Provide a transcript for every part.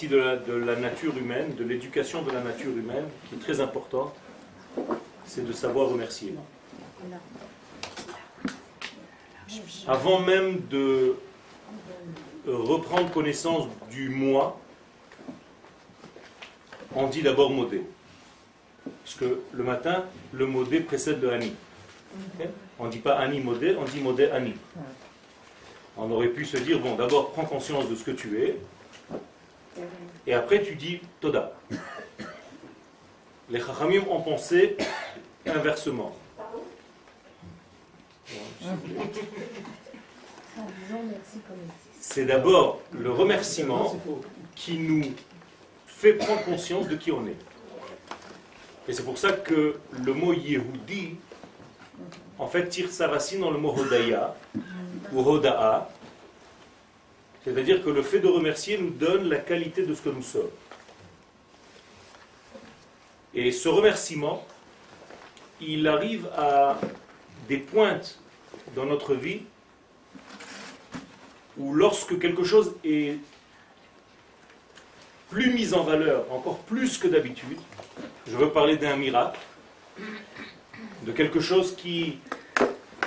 partie de la, de la nature humaine, de l'éducation de la nature humaine, qui est très importante, c'est de savoir remercier. Avant même de euh, reprendre connaissance du moi, on dit d'abord modé. Parce que le matin, le modé précède le ani. Ok On ne dit pas ani modé, on dit modé ani. On aurait pu se dire, bon, d'abord prends conscience de ce que tu es, et après tu dis toda. Les chachamim ont pensé inversement. C'est d'abord le remerciement qui nous fait prendre conscience de qui on est. Et c'est pour ça que le mot Yehudi, en fait, tire sa racine dans le mot Hodaya, ou Hoda'a. C'est-à-dire que le fait de remercier nous donne la qualité de ce que nous sommes. Et ce remerciement, il arrive à des pointes dans notre vie où lorsque quelque chose est plus mis en valeur, encore plus que d'habitude, je veux parler d'un miracle, de quelque chose qui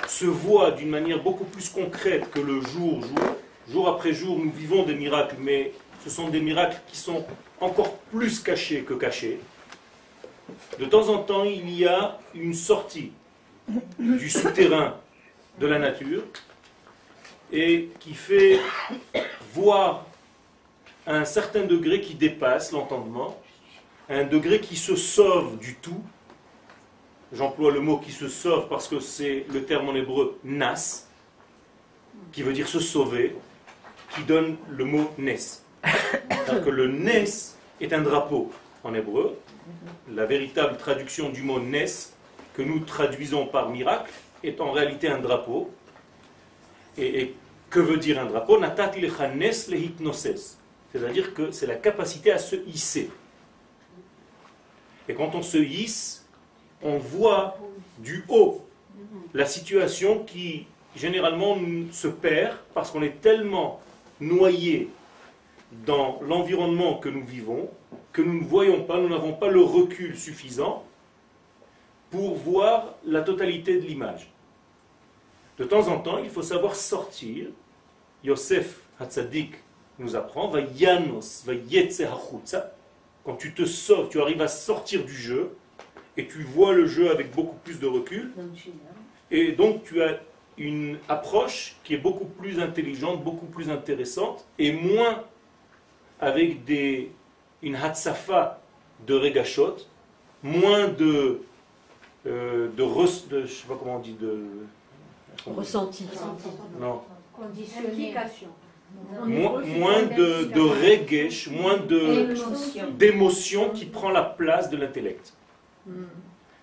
se voit d'une manière beaucoup plus concrète que le jour jour. Jour après jour, nous vivons des miracles, mais ce sont des miracles qui sont encore plus cachés que cachés. De temps en temps, il y a une sortie du souterrain de la nature et qui fait voir un certain degré qui dépasse l'entendement, un degré qui se sauve du tout. J'emploie le mot qui se sauve parce que c'est le terme en hébreu nas, qui veut dire se sauver, qui donne le mot nes. que le nes est un drapeau en hébreu. La véritable traduction du mot nes, que nous traduisons par miracle, est en réalité un drapeau. Et, et que veut dire un drapeau? C'est-à-dire que c'est la capacité à se hisser. Et quand on se hisse, on voit du haut la situation qui généralement se perd parce qu'on est tellement noyé dans l'environnement que nous vivons que nous ne voyons pas, nous n'avons pas le recul suffisant pour voir la totalité de l'image. De temps en temps, il faut savoir sortir. Yosef Hatzadik nous apprend, va yanos, va quand tu te sauves, tu arrives à sortir du jeu, et tu vois le jeu avec beaucoup plus de recul, et donc tu as une approche qui est beaucoup plus intelligente, beaucoup plus intéressante, et moins avec des, une hatsafa de regashot, moins de, euh, de, re- de- je sais pas comment on dit, de... Ressenti. Non. Implication. Moins, moins de, de regesh, moins d'émotion qui prend la place de l'intellect. Hmm.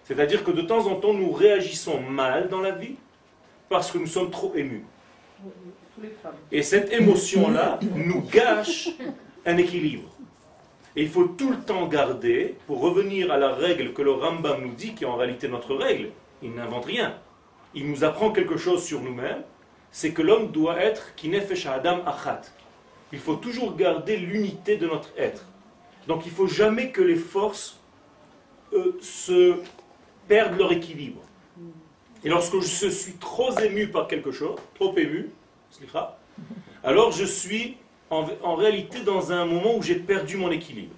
C'est-à-dire que de temps en temps, nous réagissons mal dans la vie parce que nous sommes trop émus. Et cette émotion-là nous gâche un équilibre. Et il faut tout le temps garder, pour revenir à la règle que le Rambam nous dit, qui est en réalité notre règle, il n'invente rien. Il nous apprend quelque chose sur nous-mêmes, c'est que l'homme doit être kinefesh adam achat. Il faut toujours garder l'unité de notre être. Donc il ne faut jamais que les forces euh, se perdent leur équilibre. Et lorsque je suis trop ému par quelque chose, trop ému, alors je suis en, réalité dans un moment où j'ai perdu mon équilibre.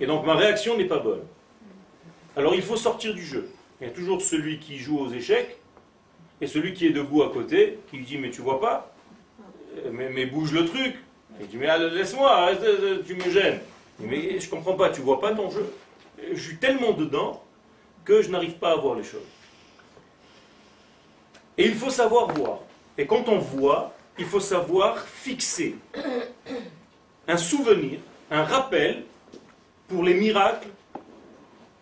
Et donc ma réaction n'est pas bonne. Alors il faut sortir du jeu. Il y a toujours celui qui joue aux échecs et celui qui est debout à côté qui lui dit mais tu vois pas Euh, mais, mais bouge le truc. Il dit mais laisse-moi, euh, tu me gênes. Mais je comprends pas, tu vois pas ton jeu. Je suis tellement dedans que je n'arrive pas à voir les choses. Et il faut savoir voir. Et quand on voit, il faut savoir fixer un souvenir, un rappel pour les miracles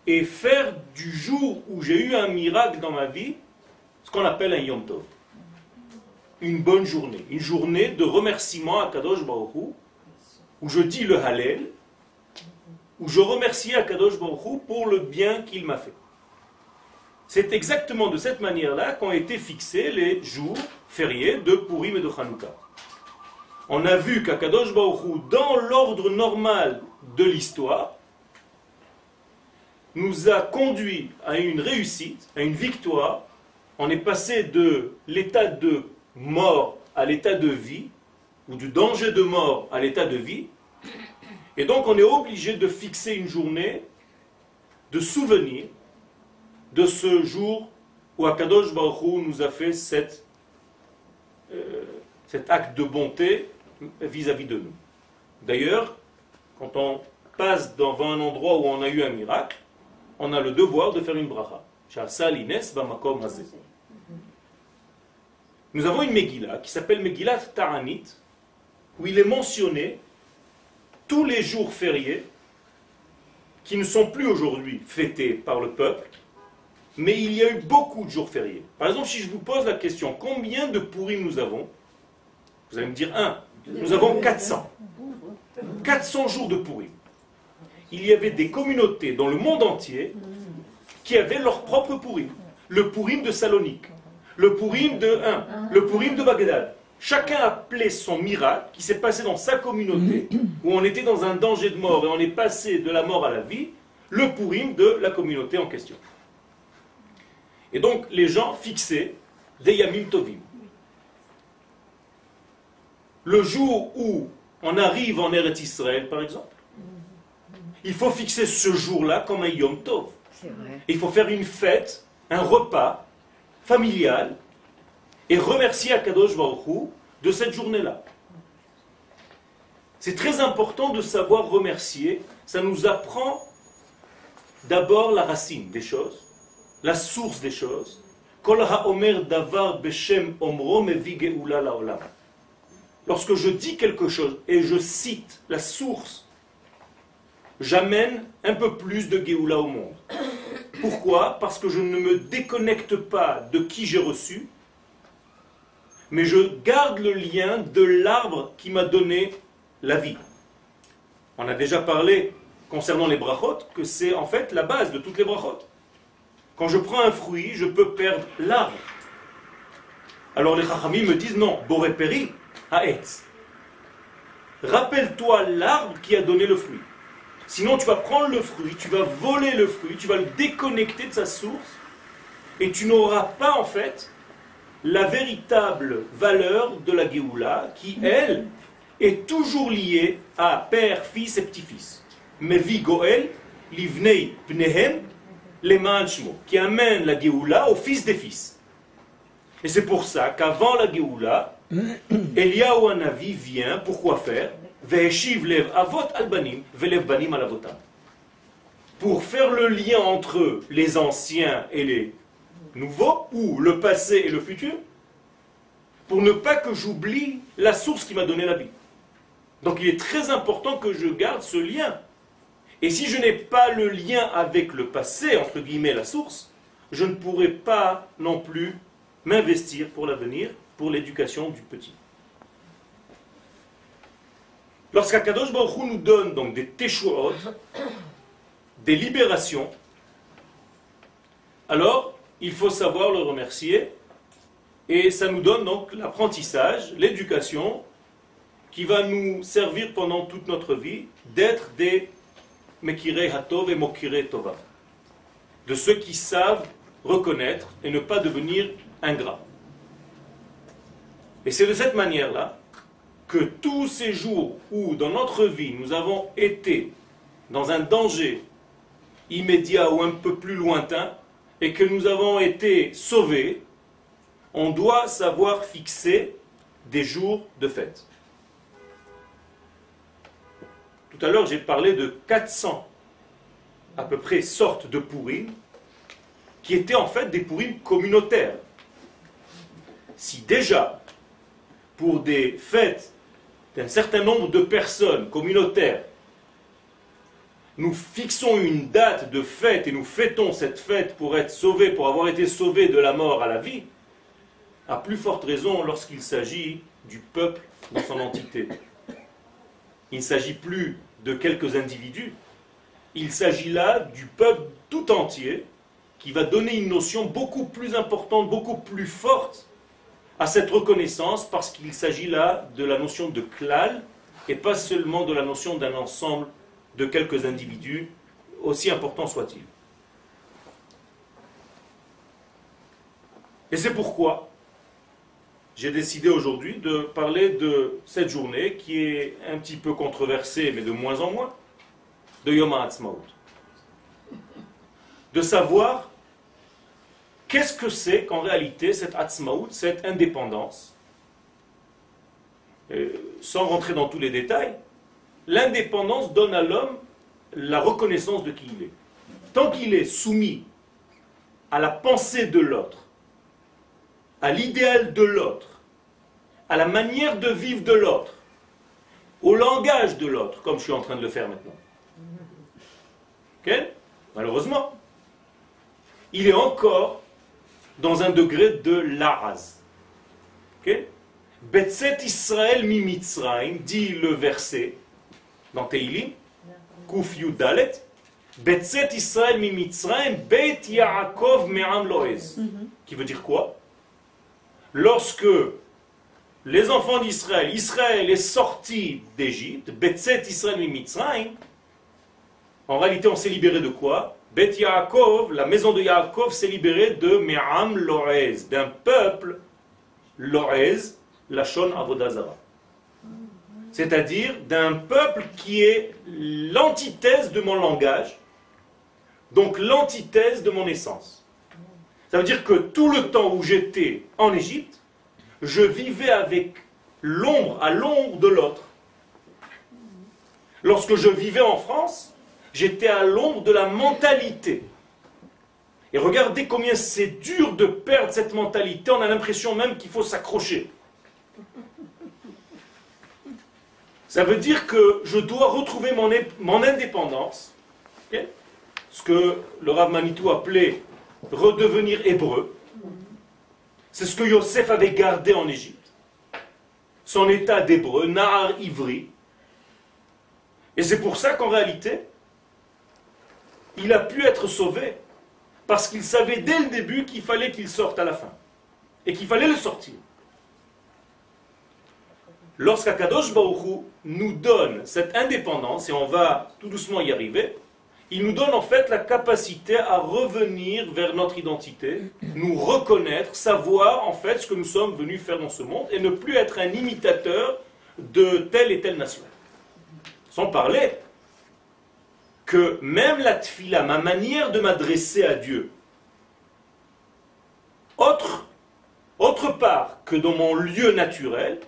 et faire du jour où j'ai eu un miracle dans ma vie ce qu'on appelle un Yom Tov. Une bonne journée. Une journée de remerciement à Kadosh Baruch Hu, où je dis le Hallel, où je remercie à Kadosh Baruch Hu pour le bien qu'il m'a fait. C'est exactement de cette manière-là qu'ont été fixés les jours fériés de Purim et de Hanouka. On a vu qu'Akadosh Baruch dans l'ordre normal de l'histoire, nous a conduit à une réussite, à une victoire. On est passé de l'état de mort à l'état de vie, ou du danger de mort à l'état de vie. Et donc on est obligé de fixer une journée de souvenir de ce jour où Akadosh Baruch nous a fait euh, cet acte de bonté vis-à-vis de nous. D'ailleurs, quand on passe devant un endroit où on a eu un miracle, on a le devoir de faire une bracha. Nous avons une Megillah qui s'appelle Megillat Ta'anit, où il est mentionné tous les jours fériés qui ne sont plus aujourd'hui fêtés par le peuple, mais il y a eu beaucoup de jours fériés. Par exemple, si je vous pose la question, combien de pourris nous avons Vous allez me dire un. Nous avons 400. 400 jours de pourris. Il y avait des communautés dans le monde entier qui avaient leur propre pourri. Le pourrim de Salonique, le pourrim de 1, le pourrim de Bagdad. Chacun appelait son miracle qui s'est passé dans sa communauté, où on était dans un danger de mort et on est passé de la mort à la vie, le pourrim de la communauté en question. Et donc les gens fixaient des Yamim Tovim. Le jour où on arrive en Eretz Israël, par exemple, il faut fixer ce jour-là comme un Yom Tov. Il faut faire une fête, un repas familial, et remercier Akadosh Baruch de cette journée-là. C'est très important de savoir remercier. Ça nous apprend d'abord la racine des choses, la source des choses. Lorsque je dis quelque chose et je cite la source, j'amène un peu plus de Géoula au monde. Pourquoi? Parce que je ne me déconnecte pas de qui j'ai reçu, mais je garde le lien de l'arbre qui m'a donné la vie. On a déjà parlé concernant les brachot que c'est en fait la base de toutes les brachot. Quand je prends un fruit, je peux perdre l'arbre. Alors les chachamim me disent non, boréperi haetz. Rappelle-toi l'arbre qui a donné le fruit. Sinon, tu vas prendre le fruit, tu vas voler le fruit, tu vas le déconnecter de sa source, et tu n'auras pas en fait la véritable valeur de la Géoula, qui elle est toujours liée à père, fils et petit-fils. Mais Goel, livnei pnehem, les qui amène la Géoula au fils des fils. Et c'est pour ça qu'avant la Géoula, Eliyahu Hanavi vient, pourquoi faire? Pour faire le lien entre les anciens et les nouveaux, ou le passé et le futur, pour ne pas que j'oublie la source qui m'a donné la vie. Donc il est très important que je garde ce lien. Et si je n'ai pas le lien avec le passé, entre guillemets la source, je ne pourrai pas non plus m'investir pour l'avenir, pour l'éducation du petit. Lorsqu'Akadosh Baruch nous donne donc des teshuot, des libérations, alors il faut savoir le remercier et ça nous donne donc l'apprentissage, l'éducation qui va nous servir pendant toute notre vie d'être des de ceux qui savent reconnaître et ne pas devenir ingrats. Et c'est de cette manière-là que tous ces jours où dans notre vie nous avons été dans un danger immédiat ou un peu plus lointain et que nous avons été sauvés, on doit savoir fixer des jours de fête. Tout à l'heure, j'ai parlé de 400 à peu près sortes de pourrimes qui étaient en fait des pourrimes communautaires. Si déjà, pour des fêtes d'un certain nombre de personnes communautaires, nous fixons une date de fête et nous fêtons cette fête pour être sauvés, pour avoir été sauvés de la mort à la vie, à plus forte raison lorsqu'il s'agit du peuple dans son entité. Il ne s'agit plus de quelques individus, il s'agit là du peuple tout entier qui va donner une notion beaucoup plus importante, beaucoup plus forte à cette reconnaissance, parce qu'il s'agit là de la notion de klal, et pas seulement de la notion d'un ensemble de quelques individus, aussi importants soient-ils. Et c'est pourquoi j'ai décidé aujourd'hui de parler de cette journée qui est un petit peu controversée, mais de moins en moins, de Yom HaAtzmaut. De savoir qu'est-ce que c'est qu'en réalité cette Atzmaut, cette indépendance. sans rentrer dans tous les détails, l'indépendance donne à l'homme la reconnaissance de qui il est. Tant qu'il est soumis à la pensée de l'autre, à l'idéal de l'autre, à la manière de vivre de l'autre, au langage de l'autre, comme je suis en train de le faire maintenant. Malheureusement, il est encore dans un degré de l'araz. Okay? Betset Israël mi dit le verset dans Teilim, Kuf Yudalet, Betset Israël mi Mitzrayim, Bet Yaakov me'am loez. Mhm. Qui veut dire quoi? Lorsque les enfants d'Israël, Israël est sorti d'Égypte, Betzet Israël Mitzrayim, en réalité on s'est libéré de quoi? Bet Yaakov, la maison de Yaakov s'est libérée de Me'am Lorez, d'un peuple Lorez, Lachon Avodazara. C'est-à-dire d'un peuple qui est l'antithèse de mon langage, donc l'antithèse de mon essence. Ça veut dire que tout le temps où j'étais en Égypte, je vivais avec l'ombre à l'ombre de l'autre. Lorsque je vivais en France, j'étais à l'ombre de la mentalité. Et regardez combien c'est dur de perdre cette mentalité, on a l'impression même qu'il faut s'accrocher. Ça veut dire que je dois retrouver mon, mon indépendance, ce que le Rav Manitou appelait redevenir hébreu. C'est ce que Yosef avait gardé en Égypte. Son état d'hébreu, Nahar Ivri. Et c'est pour ça qu'en réalité, il a pu être sauvé parce qu'il savait dès le début qu'il fallait qu'il sorte à la fin. Et qu'il fallait le sortir. Lorsqu'Akadosh Baruch nous donne cette indépendance, et on va tout doucement y arriver, il nous donne en fait la capacité à revenir vers notre identité, nous reconnaître, savoir en fait ce que nous sommes venus faire dans ce monde et ne plus être un imitateur de telle et telle nation. Sans parler que même la tfila, ma manière de m'adresser à Dieu, autre, autre part que dans mon lieu naturel,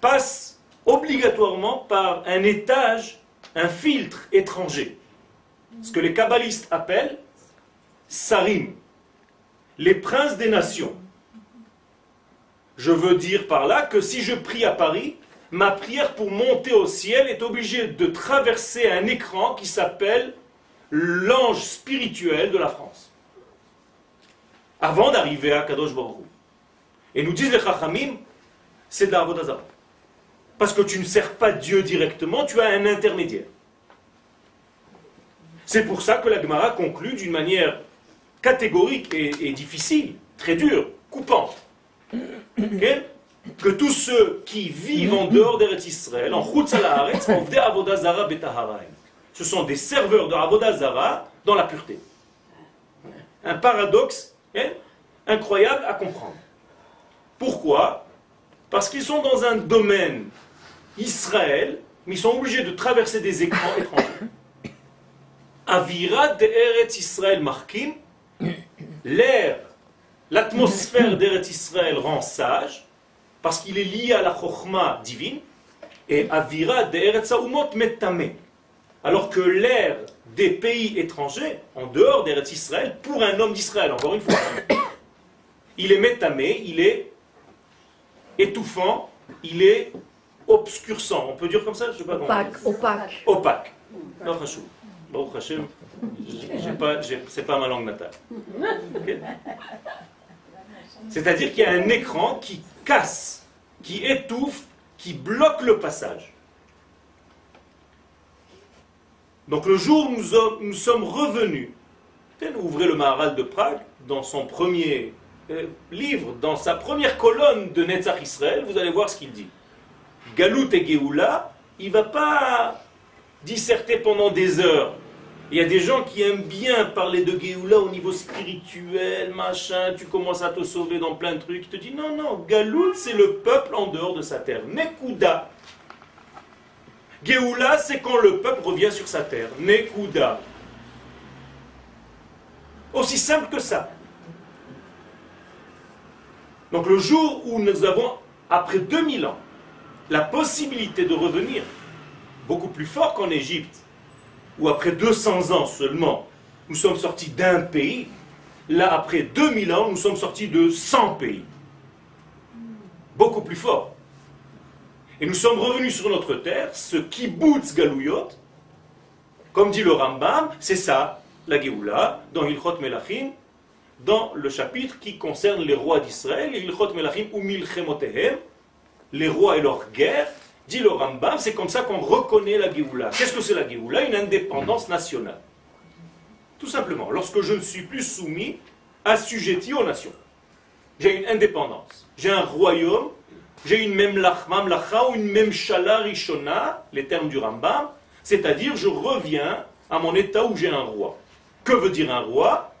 passe obligatoirement par un étage un filtre étranger. Ce que les kabbalistes appellent sarim, les princes des nations. Je veux dire par là que si je prie à Paris, ma prière pour monter au ciel est obligée de traverser un écran qui s'appelle l'ange spirituel de la France. Avant d'arriver à Kadosh Baruch Et nous disent les Chachamim, c'est de la parce que tu ne sers pas Dieu directement, tu as un intermédiaire. C'est pour ça que la Gemara conclut d'une manière catégorique et, difficile, très dure, coupante. que tous ceux qui vivent en dehors d'Eretz Israël, en ce sont des serveurs de Avodazara dans la pureté. Un paradoxe hein, incroyable à comprendre. Pourquoi? Parce qu'ils sont dans un domaine Israël, mais ils sont obligés de traverser des écrans étrangers. Avira d'Eretz Israël markim, l'air, l'atmosphère d'Eretz Israël rend sage, parce qu'il est lié à la chokhma divine, et Avira d'Eretz Saoumot metame. Alors que l'air des pays étrangers, en dehors d'Eretz Israël, pour un homme d'Israël, encore une fois, il est métamé, il est étouffant, il est obscurcant. On peut dire comme ça Je sais pas Opaque. Opaque. Opaque. Non, c'est pas ma langue natale. C'est-à-dire qu'il y a un écran qui casse, qui étouffe, qui bloque le passage. Donc le jour où nous, nous sommes revenus Ouvrez le Maharal de Prague, dans son premier euh, livre, dans sa première colonne de Netzach Israël, vous allez voir ce qu'il dit. Galout et Géoula, il ne va pas disserter pendant des heures. Il y a des gens qui aiment bien parler de Géoula au niveau spirituel, machin, tu commences à te sauver dans plein de trucs. Il te dit non, non, Galout, c'est le peuple en dehors de sa terre. Nekuda. Géoula, c'est quand le peuple revient sur sa terre. Nekuda. Aussi simple que ça. Donc le jour où nous avons, après 2000 ans, la possibilité de revenir beaucoup plus fort qu'en Égypte, où après 200 ans seulement, nous sommes sortis d'un pays, là après 2000 ans, nous sommes sortis de 100 pays. Beaucoup plus fort. Et nous sommes revenus sur notre terre, ce kibbutz galouyot, comme dit le Rambam, c'est ça, la Géoula, dans Ilchot Melachim, dans le chapitre qui concerne les rois d'Israël, Ilchot Melachim ou Milchemotehem, les rois et leurs guerres, dit le Rambam, c'est comme ça qu'on reconnaît la Géoula. Qu'est-ce que c'est la Géoula? Une indépendance nationale. Tout simplement, lorsque je ne suis plus soumis, assujetti aux nations. J'ai une indépendance. J'ai un royaume, j'ai une même mamlacha ou une même shala rishona, les termes du Rambam, c'est-à-dire je reviens à mon état où j'ai un roi. Que veut dire un roi?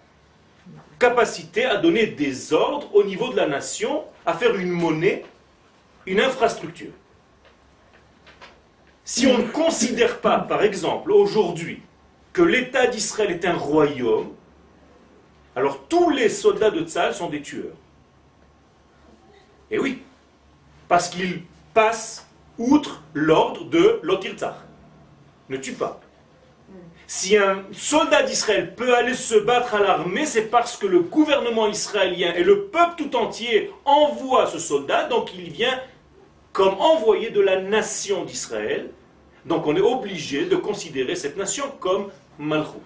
Capacité à donner des ordres au niveau de la nation, à faire une monnaie, une infrastructure. Si on ne considère pas, par exemple, aujourd'hui, que l'État d'Israël est un royaume, alors tous les soldats de Tzal sont des tueurs. Et oui, parce qu'ils passent outre l'ordre de l'Otirtzach. Ne tue pas. Si un soldat d'Israël peut aller se battre à l'armée, c'est parce que le gouvernement israélien et le peuple tout entier envoient ce soldat, donc il vient comme envoyé de la nation d'Israël. Donc on est obligé de considérer cette nation comme Malchut.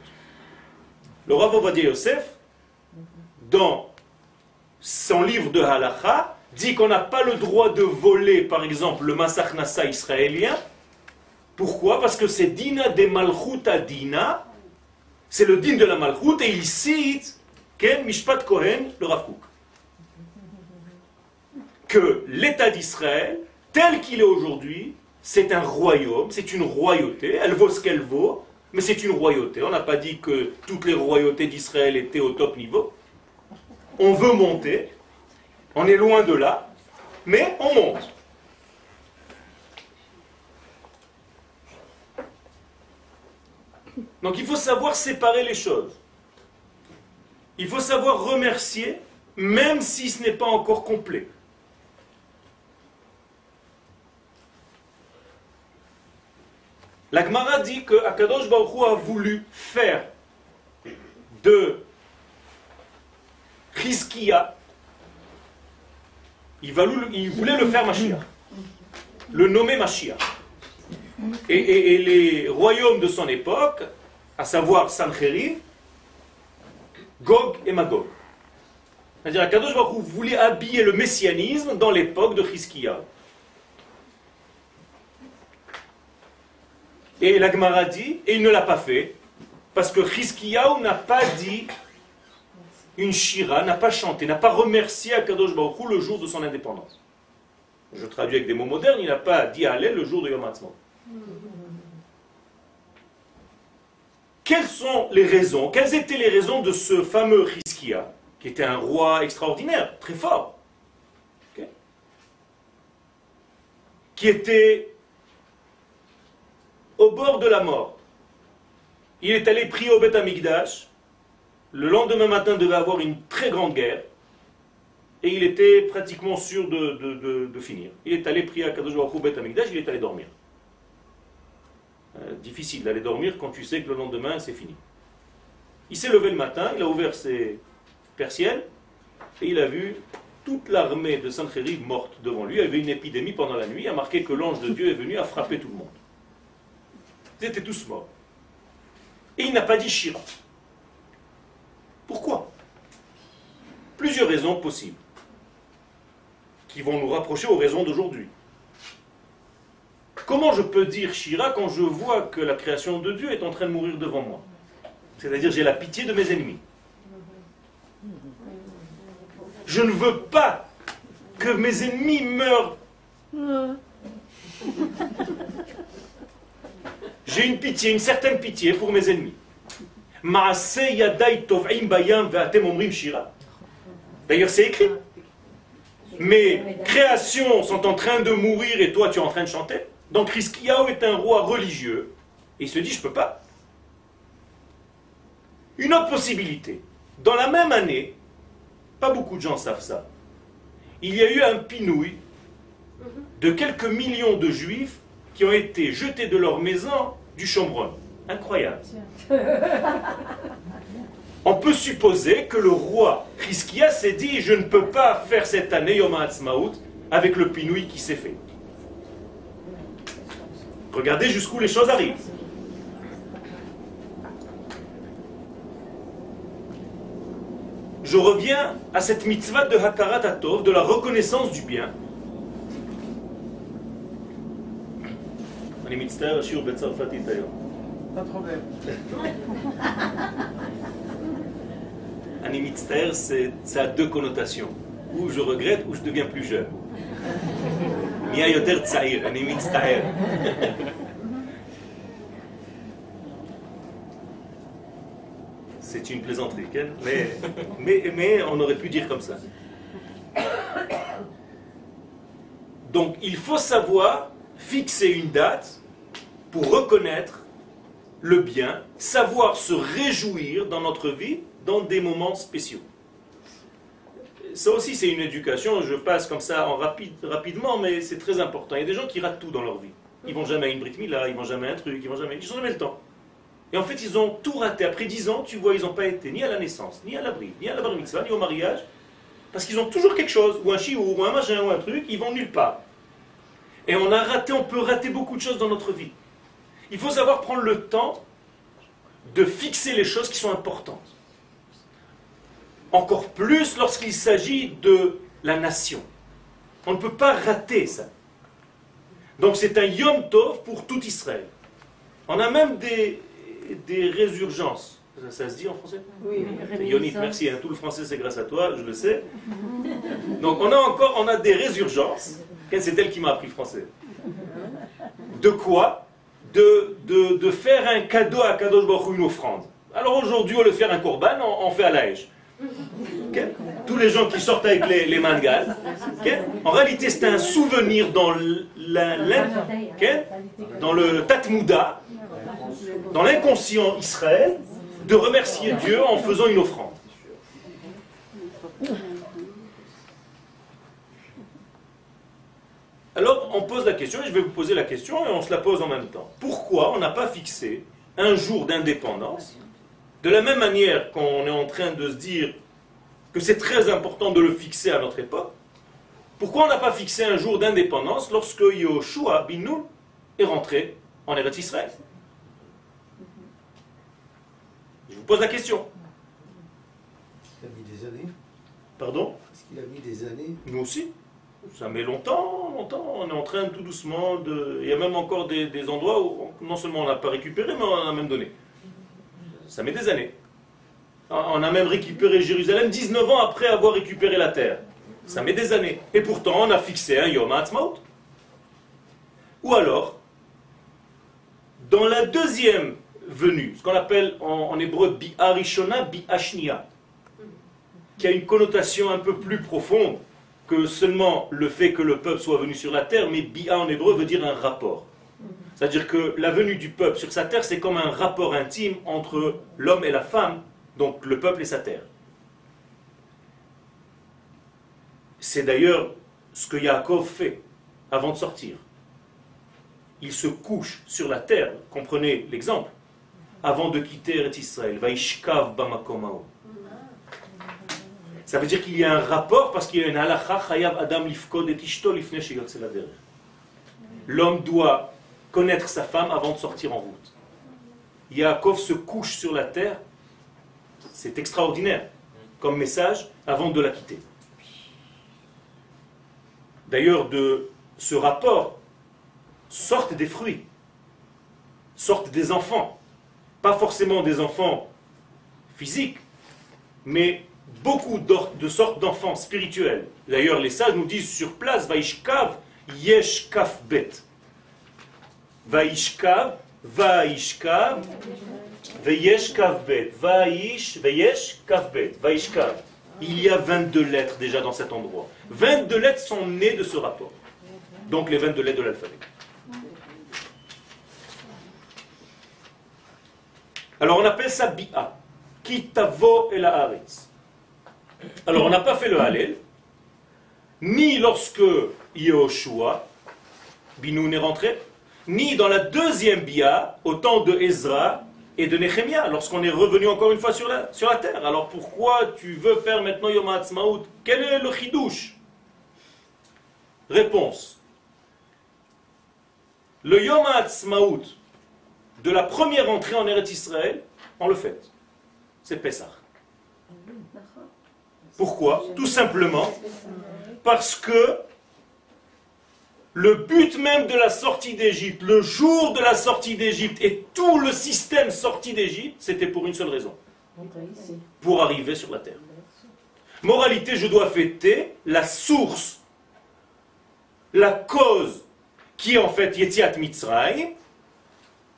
Le Rav Ovadia Yosef, dans son livre de Halacha, dit qu'on n'a pas le droit de voler, par exemple, le Massach Nassa israélien, pourquoi? Parce que c'est Dina de Malchut à Dina, c'est le din de la Malchut, et il cite Ken Mishpat Kohen, le Rav Que l'État d'Israël, tel qu'il est aujourd'hui, c'est un royaume, c'est une royauté, elle vaut ce qu'elle vaut, mais c'est une royauté. On n'a pas dit que toutes les royautés d'Israël étaient au top niveau. On veut monter, on est loin de là, mais on monte. Donc il faut savoir séparer les choses. Il faut savoir remercier, même si ce n'est pas encore complet. La Gemara dit que Akadosh Baruch a voulu faire de Chizkiya, il, voulait le faire Mashiach, le nommer Mashiach. Et, les royaumes de son époque, à savoir Sancheriv, Gog et Magog. C'est-à-dire, Akadosh Baruch voulait habiller le messianisme dans l'époque de Chizkiya. Et la Gemara dit, et il ne l'a pas fait, parce que Chizkiyahu n'a pas dit une shira, n'a pas chanté, n'a pas remercié Akadosh Baruch le jour de son indépendance. Je traduis avec des mots modernes, il n'a pas dit Allez le jour de Yom. Quelles sont les raisons Quelles étaient les raisons de ce fameux Chizkiya, qui était un roi extraordinaire, très fort, qui était au bord de la mort. Il est allé prier au Beth Amikdash. Le lendemain matin devait avoir une très grande guerre. Et il était pratiquement sûr de, finir. Il est allé prier à Kadosh Baruch Beth Amikdash, il est allé dormir. Euh, difficile d'aller dormir quand tu sais que le lendemain c'est fini. Il s'est levé le matin, il a ouvert ses persiennes et il a vu toute l'armée de Sancheriv morte devant lui. Il y avait une épidémie pendant la nuit, il a marqué que l'ange de Dieu est venu à frapper tout le monde. Ils étaient tous morts. Et il n'a pas dit Shira. Pourquoi? Plusieurs raisons possibles qui vont nous rapprocher aux raisons d'aujourd'hui. Comment je peux dire Shira quand je vois que la création de Dieu est en train de mourir devant moi? C'est-à-dire j'ai la pitié de mes ennemis. Je ne veux pas que mes ennemis meurent. J'ai une pitié, une certaine pitié pour mes ennemis. D'ailleurs, c'est écrit. Mes créations sont en train de mourir et toi tu es en train de chanter. Donc Rizkiyahu est un roi religieux. Et il se dit, je ne peux pas. Une autre possibilité. Dans la même année, pas beaucoup de gens savent ça, il y a eu un pinouille de quelques millions de juifs qui ont été jetés de leur maison du Chambron. Incroyable. On peut supposer que le roi Chriskia s'est dit Je ne peux pas faire cette année Yom HaAtzmaut avec le pinouille qui s'est fait. Regardez jusqu'où les choses arrivent. Je reviens à cette mitzvah de Hakarat Atov, de la reconnaissance du bien. Pas de problème. Animitster, ça a deux connotations. Ou je regrette, ou je deviens plus jeune. Mia yoter tsaïr, animitster. C'est une plaisanterie, mais, mais, mais on aurait pu dire comme ça. Donc il faut savoir fixer une date pour reconnaître le bien, savoir se réjouir dans notre vie dans des moments spéciaux. Ça aussi, c'est une éducation. Je passe comme ça en rapide, rapidement, mais c'est très important. Il y a des gens qui ratent tout dans leur vie. Ils vont jamais à une Brit Mila, ils vont jamais à un truc, ils vont jamais. Ils n'ont jamais le temps. Et en fait, ils ont tout raté. Après dix ans, tu vois, ils n'ont pas été ni à la naissance, ni à l'abri, ni à la bar ni au mariage, parce qu'ils ont toujours quelque chose, ou un chiour, ou un machin, ou un truc, ils vont nulle part. Et on a raté, on peut rater beaucoup de choses dans notre vie. Il faut savoir prendre le temps de fixer les choses qui sont importantes. Encore plus lorsqu'il s'agit de la nation. On ne peut pas rater ça. Donc c'est un Yom Tov pour tout Israël. On a même des, des résurgences. Ça, se dit en français Oui, Yonit, merci. Hein, tout le français, c'est grâce à toi, je le sais. Donc on a encore on a des résurgences. C'est elle qui m'a appris français. De quoi de, de, faire un cadeau à Kadosh Baruch une offrande. Alors aujourd'hui, au lieu de faire un korban, on, fait à l'âge. Tous les gens qui sortent avec les, les en réalité c'est un souvenir dans, la, dans le Tatmouda, dans l'inconscient Israël, de remercier Dieu en faisant une offrande. Alors on pose la question, et je vais vous poser la question, et on se la pose en même temps. Pourquoi on n'a pas fixé un jour d'indépendance, de la même manière qu'on est en train de se dire que c'est très important de le fixer à notre époque Pourquoi on n'a pas fixé un jour d'indépendance lorsque Yoshua bin est rentré en Eretz Israël Je vous pose la question. Il a mis des années. Pardon Est-ce qu'il a mis des années Nous aussi ça met longtemps, longtemps. On est en train tout doucement de. Il y a même encore des, endroits où non seulement on n'a pas récupéré, mais on a même donné. Ça met des années. On a même récupéré Jérusalem 19 ans après avoir récupéré la terre. Ça met des années. Et pourtant, on a fixé un Yom HaAtzmaut. Ou alors, dans la deuxième venue, ce qu'on appelle en, hébreu Bi'arishona, Bi'ashnia, qui a une connotation un peu plus profonde, que seulement le fait que le peuple soit venu sur la terre, mais bia en hébreu veut dire un rapport. C'est-à-dire que la venue du peuple sur sa terre, c'est comme un rapport intime entre l'homme et la femme, donc le peuple et sa terre. C'est d'ailleurs ce que Yaakov fait avant de sortir. Il se couche sur la terre, comprenez l'exemple, avant de quitter Israël. Vaishkav bamakomao. Ça veut dire qu'il y a un rapport parce qu'il y a une halakha chayav adam lifkod et ishto lifne L'homme doit connaître sa femme avant de sortir en route. Yaakov se couche sur la terre, c'est extraordinaire comme message avant de la quitter. D'ailleurs, de ce rapport sortent des fruits, sortent des enfants. Pas forcément des enfants physique, mais beaucoup de sortes d'enfants spirituels. D'ailleurs, les sages nous disent sur place, Vaishkav, Yesh Bet. Vaishkav, Vaishkav, Veyesh Bet. Vaish, Veyesh Bet. Vaishkav. Il y a 22 lettres déjà dans cet endroit. 22 lettres sont nées de ce rapport. Donc les 22 lettres de l'alphabet. Alors on appelle ça Bi'a. Kitavo et la Alors on n'a pas fait le Hallel, ni lorsque Yehoshua, Binoun est rentré, ni dans la deuxième Bia, au temps de Ezra et de Nehemia, lorsqu'on est revenu encore une fois sur la, terre. Alors pourquoi tu veux faire maintenant Yom HaAtzmaut Quel est le chidouche? Réponse. Le Yom HaAtzmaut de la première entrée en Eretz Israël, on le fait. C'est Pessah. Pourquoi? Tout simplement parce que le but même de la sortie d'Égypte, le jour de la sortie d'Égypte et tout le système sorti d'Égypte, c'était pour une seule raison. Pour arriver sur la terre. Moralité, je dois fêter la source, la cause qui en fait Yetziat Mitzrayim,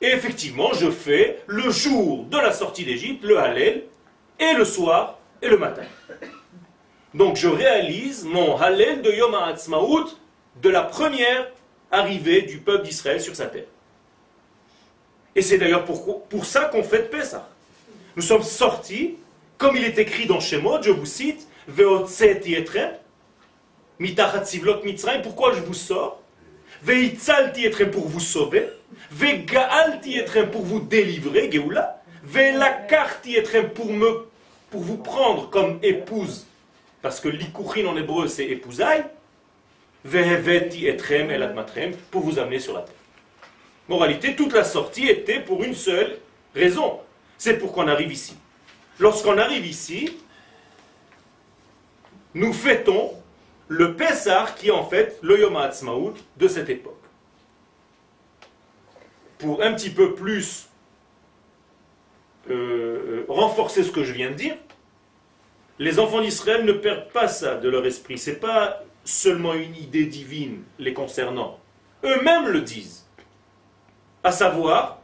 et effectivement, je fais le jour de la sortie d'Égypte, le Hallel, et le soir et le matin. Donc je réalise mon Hallel de Yom HaAtzmaut de la première arrivée du peuple d'Israël sur sa terre. Et c'est d'ailleurs pour, ça qu'on fête Pessah. Nous sommes sortis, comme il est écrit dans Shemot, je vous cite, Veotset Yetrem, Mitachat Sivlot Mitzrayim, pourquoi je vous sors? Veitzal Yetrem pour vous sauver, Vegaal Yetrem pour vous délivrer, Geoula, Velakar Yetrem pour me pour vous prendre comme épouse parce que l'ikuchin en hébreu c'est épousaille, veheveti etrem el pour vous amener sur la terre. Moralité, toute la sortie était pour une seule raison, c'est pour qu'on arrive ici. Lorsqu'on arrive ici, nous fêtons le Pessah qui est en fait le Yom HaAtzmaut de cette époque. Pour un petit peu plus euh, euh, renforcer ce que je viens de dire, les enfants d'Israël ne perdent pas ça de leur esprit. Ce n'est pas seulement une idée divine les concernant. Eux-mêmes le disent. À savoir,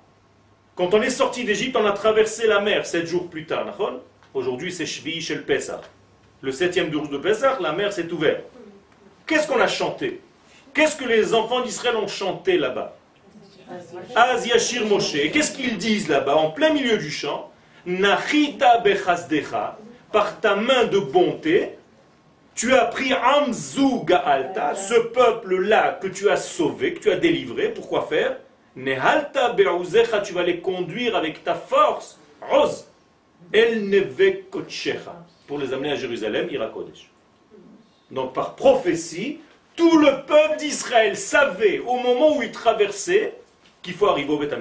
quand on est sorti d'Égypte, on a traversé la mer sept jours plus tard. Aujourd'hui, c'est Shvi Shel Pesach. Le septième jour de Pesach, la mer s'est ouverte. Qu'est-ce qu'on a chanté? Qu'est-ce que les enfants d'Israël ont chanté là-bas? Aziashir Moshe. Qu'est-ce qu'ils disent là-bas, en plein milieu du chant Nachita bechazdecha par ta main de bonté, tu as pris Amzu Gaalta, ce peuple-là que tu as sauvé, que tu as délivré. Pourquoi faire? Nehalta Be'uzecha, tu vas les conduire avec ta force. Rose. El Neve Pour les amener à Jérusalem, Irakodesh. Donc par prophétie, tout le peuple d'Israël savait au moment où il traversait qu'il faut arriver au Beth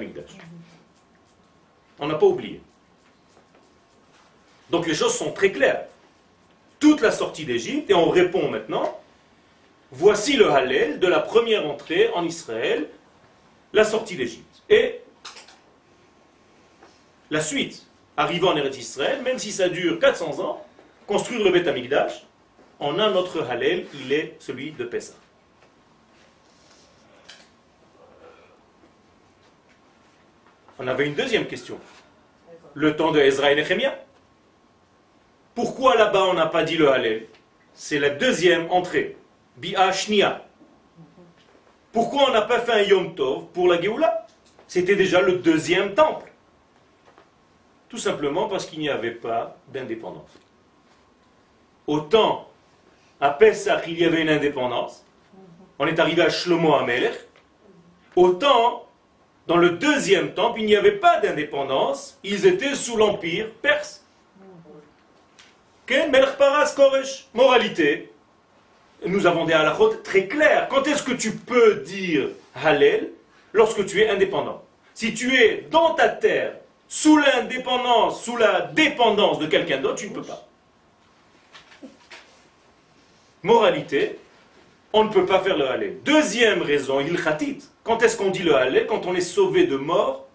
On n'a pas oublié. Donc les choses sont très claires. Toute la sortie d'Égypte, et on répond maintenant, voici le Hallel de la première entrée en Israël, la sortie d'Égypte. Et la suite, arrivant en Eretz Israël, même si ça dure 400 ans, construire le Beth Amikdash, on a notre Hallel, il est celui de Pessah. On avait une deuxième question. Le temps de Ezra et Nehemiah. Pourquoi là-bas on n'a pas dit le Hallel? C'est la deuxième entrée. Bi'a. Pourquoi on n'a pas fait un Yom Tov pour la Géoula? C'était déjà le deuxième temple. Tout simplement parce qu'il n'y avait pas d'indépendance. Autant à Pessah il y avait une indépendance, on est arrivé à Shlomo Amelech, autant dans le deuxième temple il n'y avait pas d'indépendance, ils étaient sous l'empire perse. Moralité, nous avons des halakhot très clairs. Quand est-ce que tu peux dire Hallel lorsque tu es indépendant? Si tu es dans ta terre, sous l'indépendance, sous la dépendance de quelqu'un d'autre, tu ne peux pas. Moralité, on ne peut pas faire le Hallel. Deuxième raison, il khatit. Quand est-ce qu'on dit le Hallel? Quand on est sauvé de mort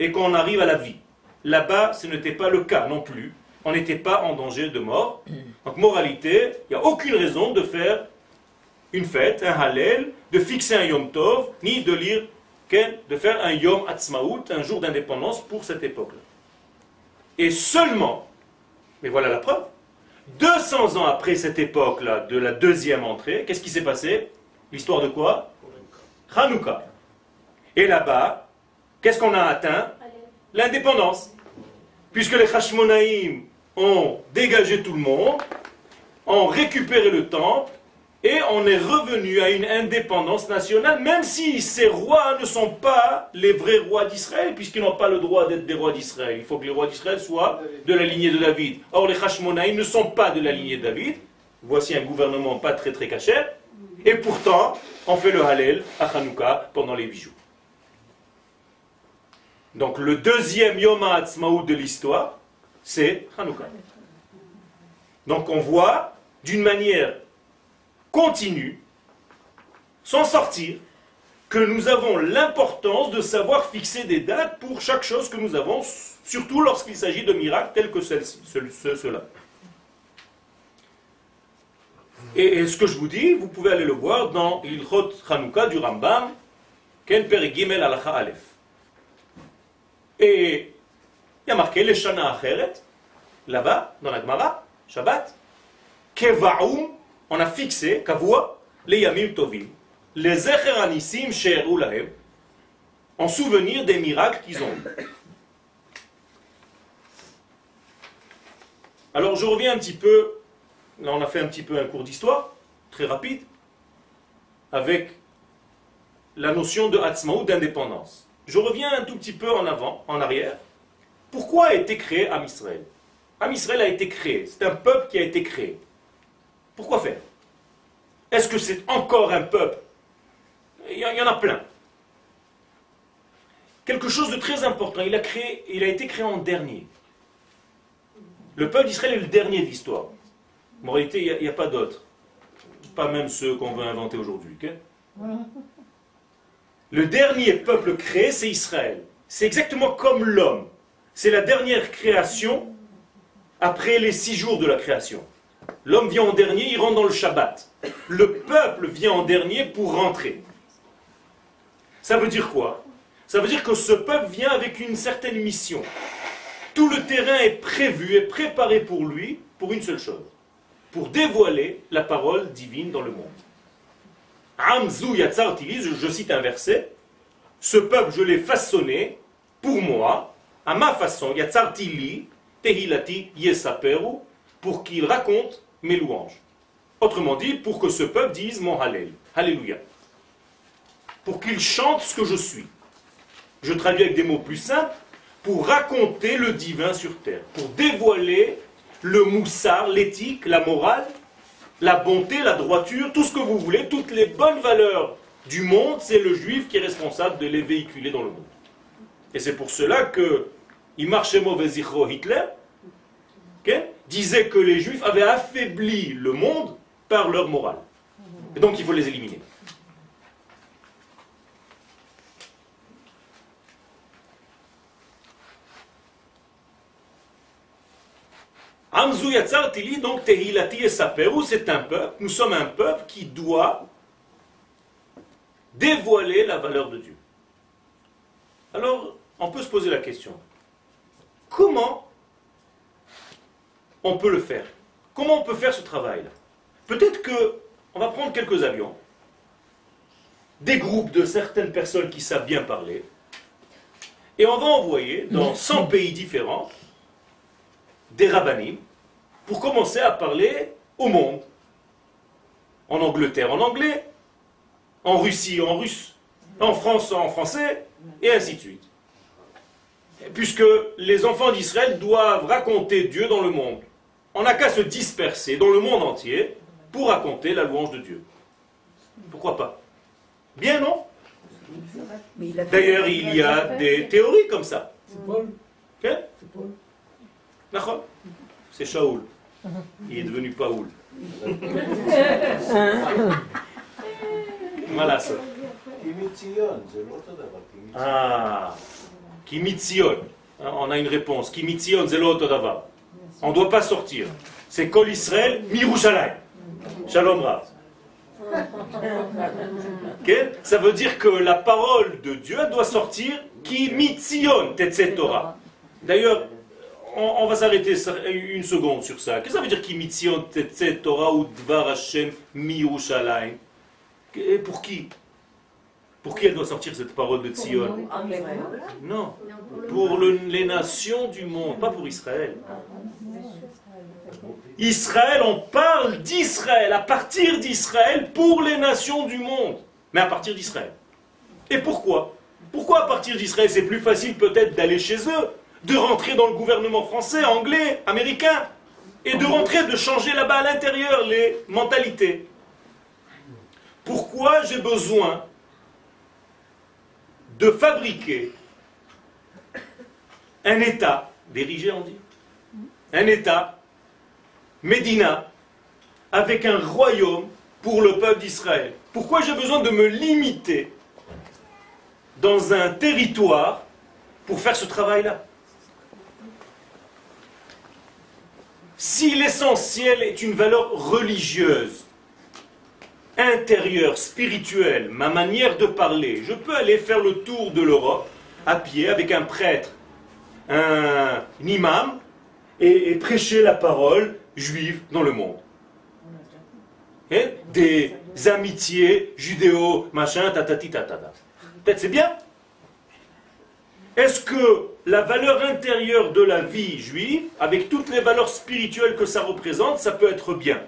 et qu'on arrive à la vie. Là-bas, ce n'était pas le cas non plus. On n'était pas en danger de mort. Donc, moralité, il n'y a aucune raison de faire une fête, un halel, de fixer un Yom Tov, ni de lire, de faire un Yom Atzmaout, un jour d'indépendance pour cette époque-là. Et seulement, mais voilà la preuve, 200 ans après cette époque-là, de la deuxième entrée, qu'est-ce qui s'est passé? L'histoire de quoi? Hanouka. Et là-bas, qu'est-ce qu'on a atteint L'indépendance. Puisque les Hashmonaïm ont dégagé tout le monde, ont récupéré le temple, et on est revenu à une indépendance nationale, même si ces rois ne sont pas les vrais rois d'Israël, puisqu'ils n'ont pas le droit d'être des rois d'Israël. Il faut que les rois d'Israël soient de la lignée de David. Or, les Hashmonaïm ne sont pas de la lignée de David. Voici un gouvernement pas très très caché. Et pourtant, on fait le Hallel à Hanouka pendant les huit jours. Donc le deuxième Yom HaAtzmaut de l'histoire, c'est Hanouka. Donc on voit d'une manière continue, sans sortir, que nous avons l'importance de savoir fixer des dates pour chaque chose que nous avons, surtout lorsqu'il s'agit de miracles tels que ceux-là. Et, ce que je vous dis, vous pouvez aller le voir dans l'Ilchot Hanouka du Rambam, Ken Gimel Alacha Aleph. Et il y a marqué les Shana Acheret, là-bas, dans la Gemara, Shabbat, Kevaum, on a fixé, Kavua, les Yamim Tovim, les Zecher Anissim en souvenir des miracles qu'ils ont eu. Alors je reviens un petit peu Là, on a fait un petit peu un cours d'histoire, très rapide, avec la notion de Hatzmaout, d'indépendance. Je reviens un tout petit peu en avant, en arrière. Pourquoi a été créé Am Israël Am Israël a été créé, c'est un peuple qui a été créé. Pourquoi faire? Est-ce que c'est encore un peuple? Il y, en a plein. Quelque chose de très important, il a, créé, il a été créé en dernier. Le peuple d'Israël est le dernier de l'histoire. En réalité, il n'y a, pas d'autres. Pas même ceux qu'on veut inventer aujourd'hui. Le dernier peuple créé, c'est Israël. C'est exactement comme l'homme. C'est la dernière création après les six jours de la création. L'homme vient en dernier, il rentre dans le Shabbat. Le peuple vient en dernier pour rentrer. Ça veut dire quoi? Ça veut dire que ce peuple vient avec une certaine mission. Tout le terrain est prévu et préparé pour lui pour une seule chose pour dévoiler la parole divine dans le monde. Amzu yatzar je cite un verset, ce peuple je l'ai façonné pour moi, à ma façon, yatzar tehilati yesaperu, pour qu'il raconte mes louanges. Autrement dit, pour que ce peuple dise mon hallel, alléluia. Pour qu'il chante ce que je suis. Je traduis avec des mots plus simples, pour raconter le divin sur terre, pour dévoiler le moussard, l'éthique, la morale, la bonté, la droiture, tout ce que vous voulez, toutes les bonnes valeurs du monde, c'est le juif qui est responsable de les véhiculer dans le monde. Et c'est pour cela que mauvais Hitler disait que les juifs avaient affaibli le monde par leur morale. Et donc il faut les éliminer. Amzu Yatzar Tili, donc Tehilati et Saperu, c'est un peuple, nous sommes un peuple qui doit dévoiler la valeur de Dieu. Alors, on peut se poser la question, comment on peut le faire? Comment on peut faire ce travail-là? Peut-être que on va prendre quelques avions, des groupes de certaines personnes qui savent bien parler, et on va envoyer dans 100 pays différents des rabbinim pour commencer à parler au monde. En Angleterre en anglais, en Russie en russe, en France en français, et ainsi de suite. Puisque les enfants d'Israël doivent raconter Dieu dans le monde. On n'a qu'à se disperser dans le monde entier pour raconter la louange de Dieu. Pourquoi pas? Bien, non? D'ailleurs, il y a des théories comme ça. C'est C'est Shaoul. Il est devenu Paoul. Ah, Kimitzion. On a une réponse. Kimitzion zelotodava. On ne doit pas sortir. C'est Kol Israël, Mirushalayim. Shalom Rav. Ça veut dire que la parole de Dieu doit sortir qui mitzion Torah. D'ailleurs, on, va s'arrêter une seconde sur ça. Qu'est-ce que ça veut dire qui mitzion Torah ou dvar Hashem miushalayim pour qui? Pour qui elle doit sortir cette parole de Tzion? Non, pour les nations du monde, pas pour Israël. Israël, on parle d'Israël, à partir d'Israël, pour les nations du monde. Mais à partir d'Israël. Et pourquoi? Pourquoi à partir d'Israël C'est plus facile peut-être d'aller chez eux, de rentrer dans le gouvernement français, anglais, américain, et de rentrer, de changer là-bas à l'intérieur les mentalités. Pourquoi j'ai besoin de fabriquer un État, dirigé on dit, un État Médina avec un royaume pour le peuple d'Israël? Pourquoi j'ai besoin de me limiter dans un territoire pour faire ce travail-là? Si l'essentiel est une valeur religieuse, intérieure, spirituelle, ma manière de parler, je peux aller faire le tour de l'Europe à pied avec un prêtre, un imam, et, prêcher la parole juive dans le monde. Et des amitiés judéo, machin, tatati tatata. Peut-être c'est bien? Est-ce que la valeur intérieure de la vie juive, avec toutes les valeurs spirituelles que ça représente, ça peut être bien?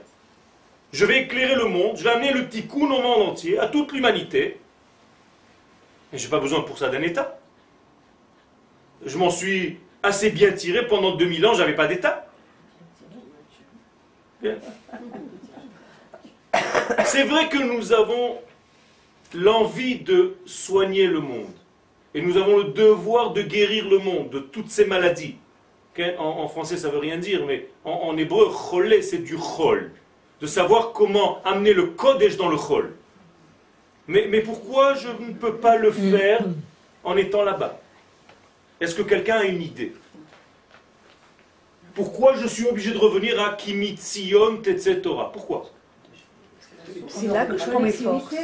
Je vais éclairer le monde, je vais amener le tikkun au monde entier, à toute l'humanité. Et je n'ai pas besoin pour ça d'un État. Je m'en suis assez bien tiré pendant 2000 ans, je n'avais pas d'État. C'est vrai que nous avons l'envie de soigner le monde. Et nous avons le devoir de guérir le monde de toutes ces maladies. En, français, ça ne veut rien dire, mais en, hébreu, cholé, c'est du chol. De savoir comment amener le kodesh dans le chol. Mais, mais pourquoi je ne peux pas le faire en étant là-bas? Est-ce que quelqu'un a une idée? Pourquoi je suis obligé de revenir à Kimitzion Torah? Pourquoi? C'est là que je prends mes forces.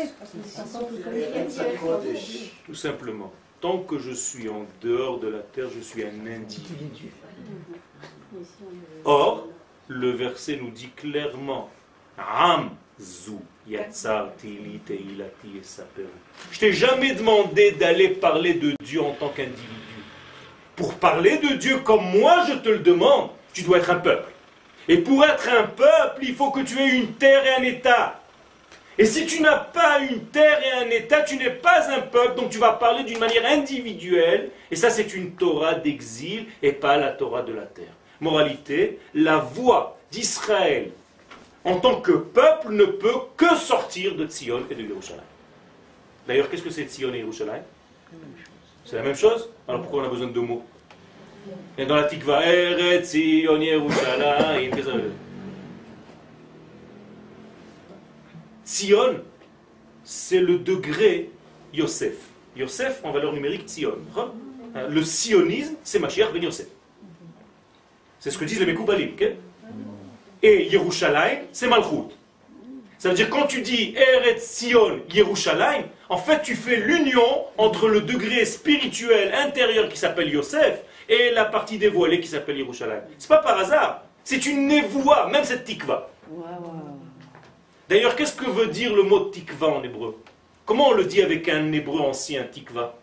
Tout simplement. Tant que je suis en dehors de la terre, je suis un individu. Or, le verset nous dit clairement Ram Je t'ai jamais demandé d'aller parler de Dieu en tant qu'individu. Pour parler de Dieu comme moi je te le demande, tu dois être un peuple. Et pour être un peuple, il faut que tu aies une terre et un État. Et si tu n'as pas une terre et un État, tu n'es pas un peuple, donc tu vas parler d'une manière individuelle. Et ça, c'est une Torah d'exil et pas la Torah de la terre. Moralité, la voix d'Israël en tant que peuple ne peut que sortir de Tzion et de Yerushalayim. D'ailleurs, qu'est-ce que c'est Tzion et Yerushalayim C'est la même chose? Alors pourquoi on a besoin de deux mots? Et dans la tikva, Eretz Sion Yerushalayim, Sion, c'est le degré Yosef. Yosef en valeur numérique Sion. Le sionisme, c'est Mashiach ben Yosef. C'est ce que disent les Mekoubalim. Et Yerushalayim, c'est Malchut. Ça veut dire quand tu dis Eretz Sion Yerushalayim, en fait tu fais l'union entre le degré spirituel intérieur qui s'appelle Yosef et la partie dévoilée qui s'appelle Yerushalayim. C'est pas par hasard. C'est une névoie, même cette tikva. D'ailleurs, qu'est-ce que veut dire le mot tikva en hébreu? Comment on le dit avec un hébreu ancien, tikva?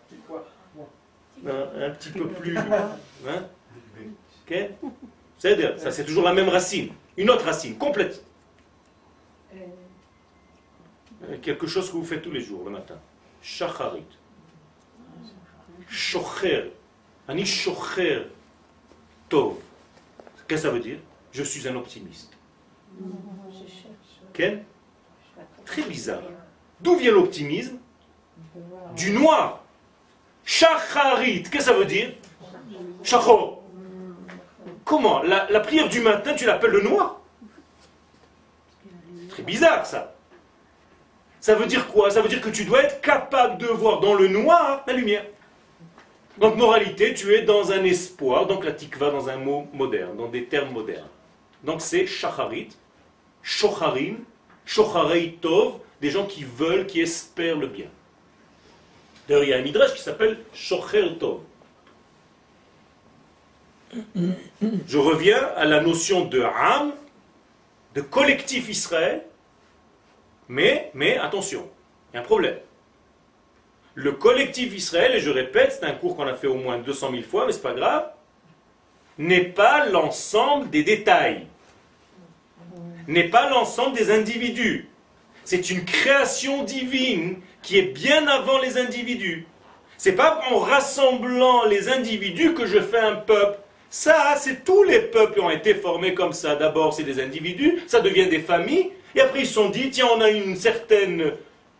Un, petit peu plus. Hein? C'est-à-dire, ça c'est toujours la même racine. Une autre racine, complète. Euh, quelque chose que vous faites tous les jours le matin. Shacharit. Shocher. Ani shocher tov. Qu'est-ce que ça veut dire? Je suis un optimiste. Très bizarre. D'où vient l'optimisme? Du noir. Shacharit. Qu'est-ce que ça veut dire? Shachor. Comment? La, prière du matin, tu l'appelles le noir? Très bizarre ça. Ça veut dire quoi? Ça veut dire que tu dois être capable de voir dans le noir la lumière. Donc moralité, tu es dans un espoir, donc la tikva dans un mot moderne, dans des termes modernes. Donc c'est shacharit, shocharim, shocharei tov, des gens qui veulent, qui espèrent le bien. D'ailleurs, il y a un midrash qui s'appelle shocher tov. Je reviens à la notion de âme, de collectif Israël, mais, mais attention, il y a un problème. Le collectif Israël, et je répète, c'est un cours qu'on a fait au moins 200 000 fois, mais ce n'est pas grave, n'est pas l'ensemble des détails, n'est pas l'ensemble des individus. C'est une création divine qui est bien avant les individus. C'est pas en rassemblant les individus que je fais un peuple. Ça, c'est tous les peuples qui ont été formés comme ça. D'abord, c'est des individus, ça devient des familles, et après ils se sont dit, tiens, on a une certaine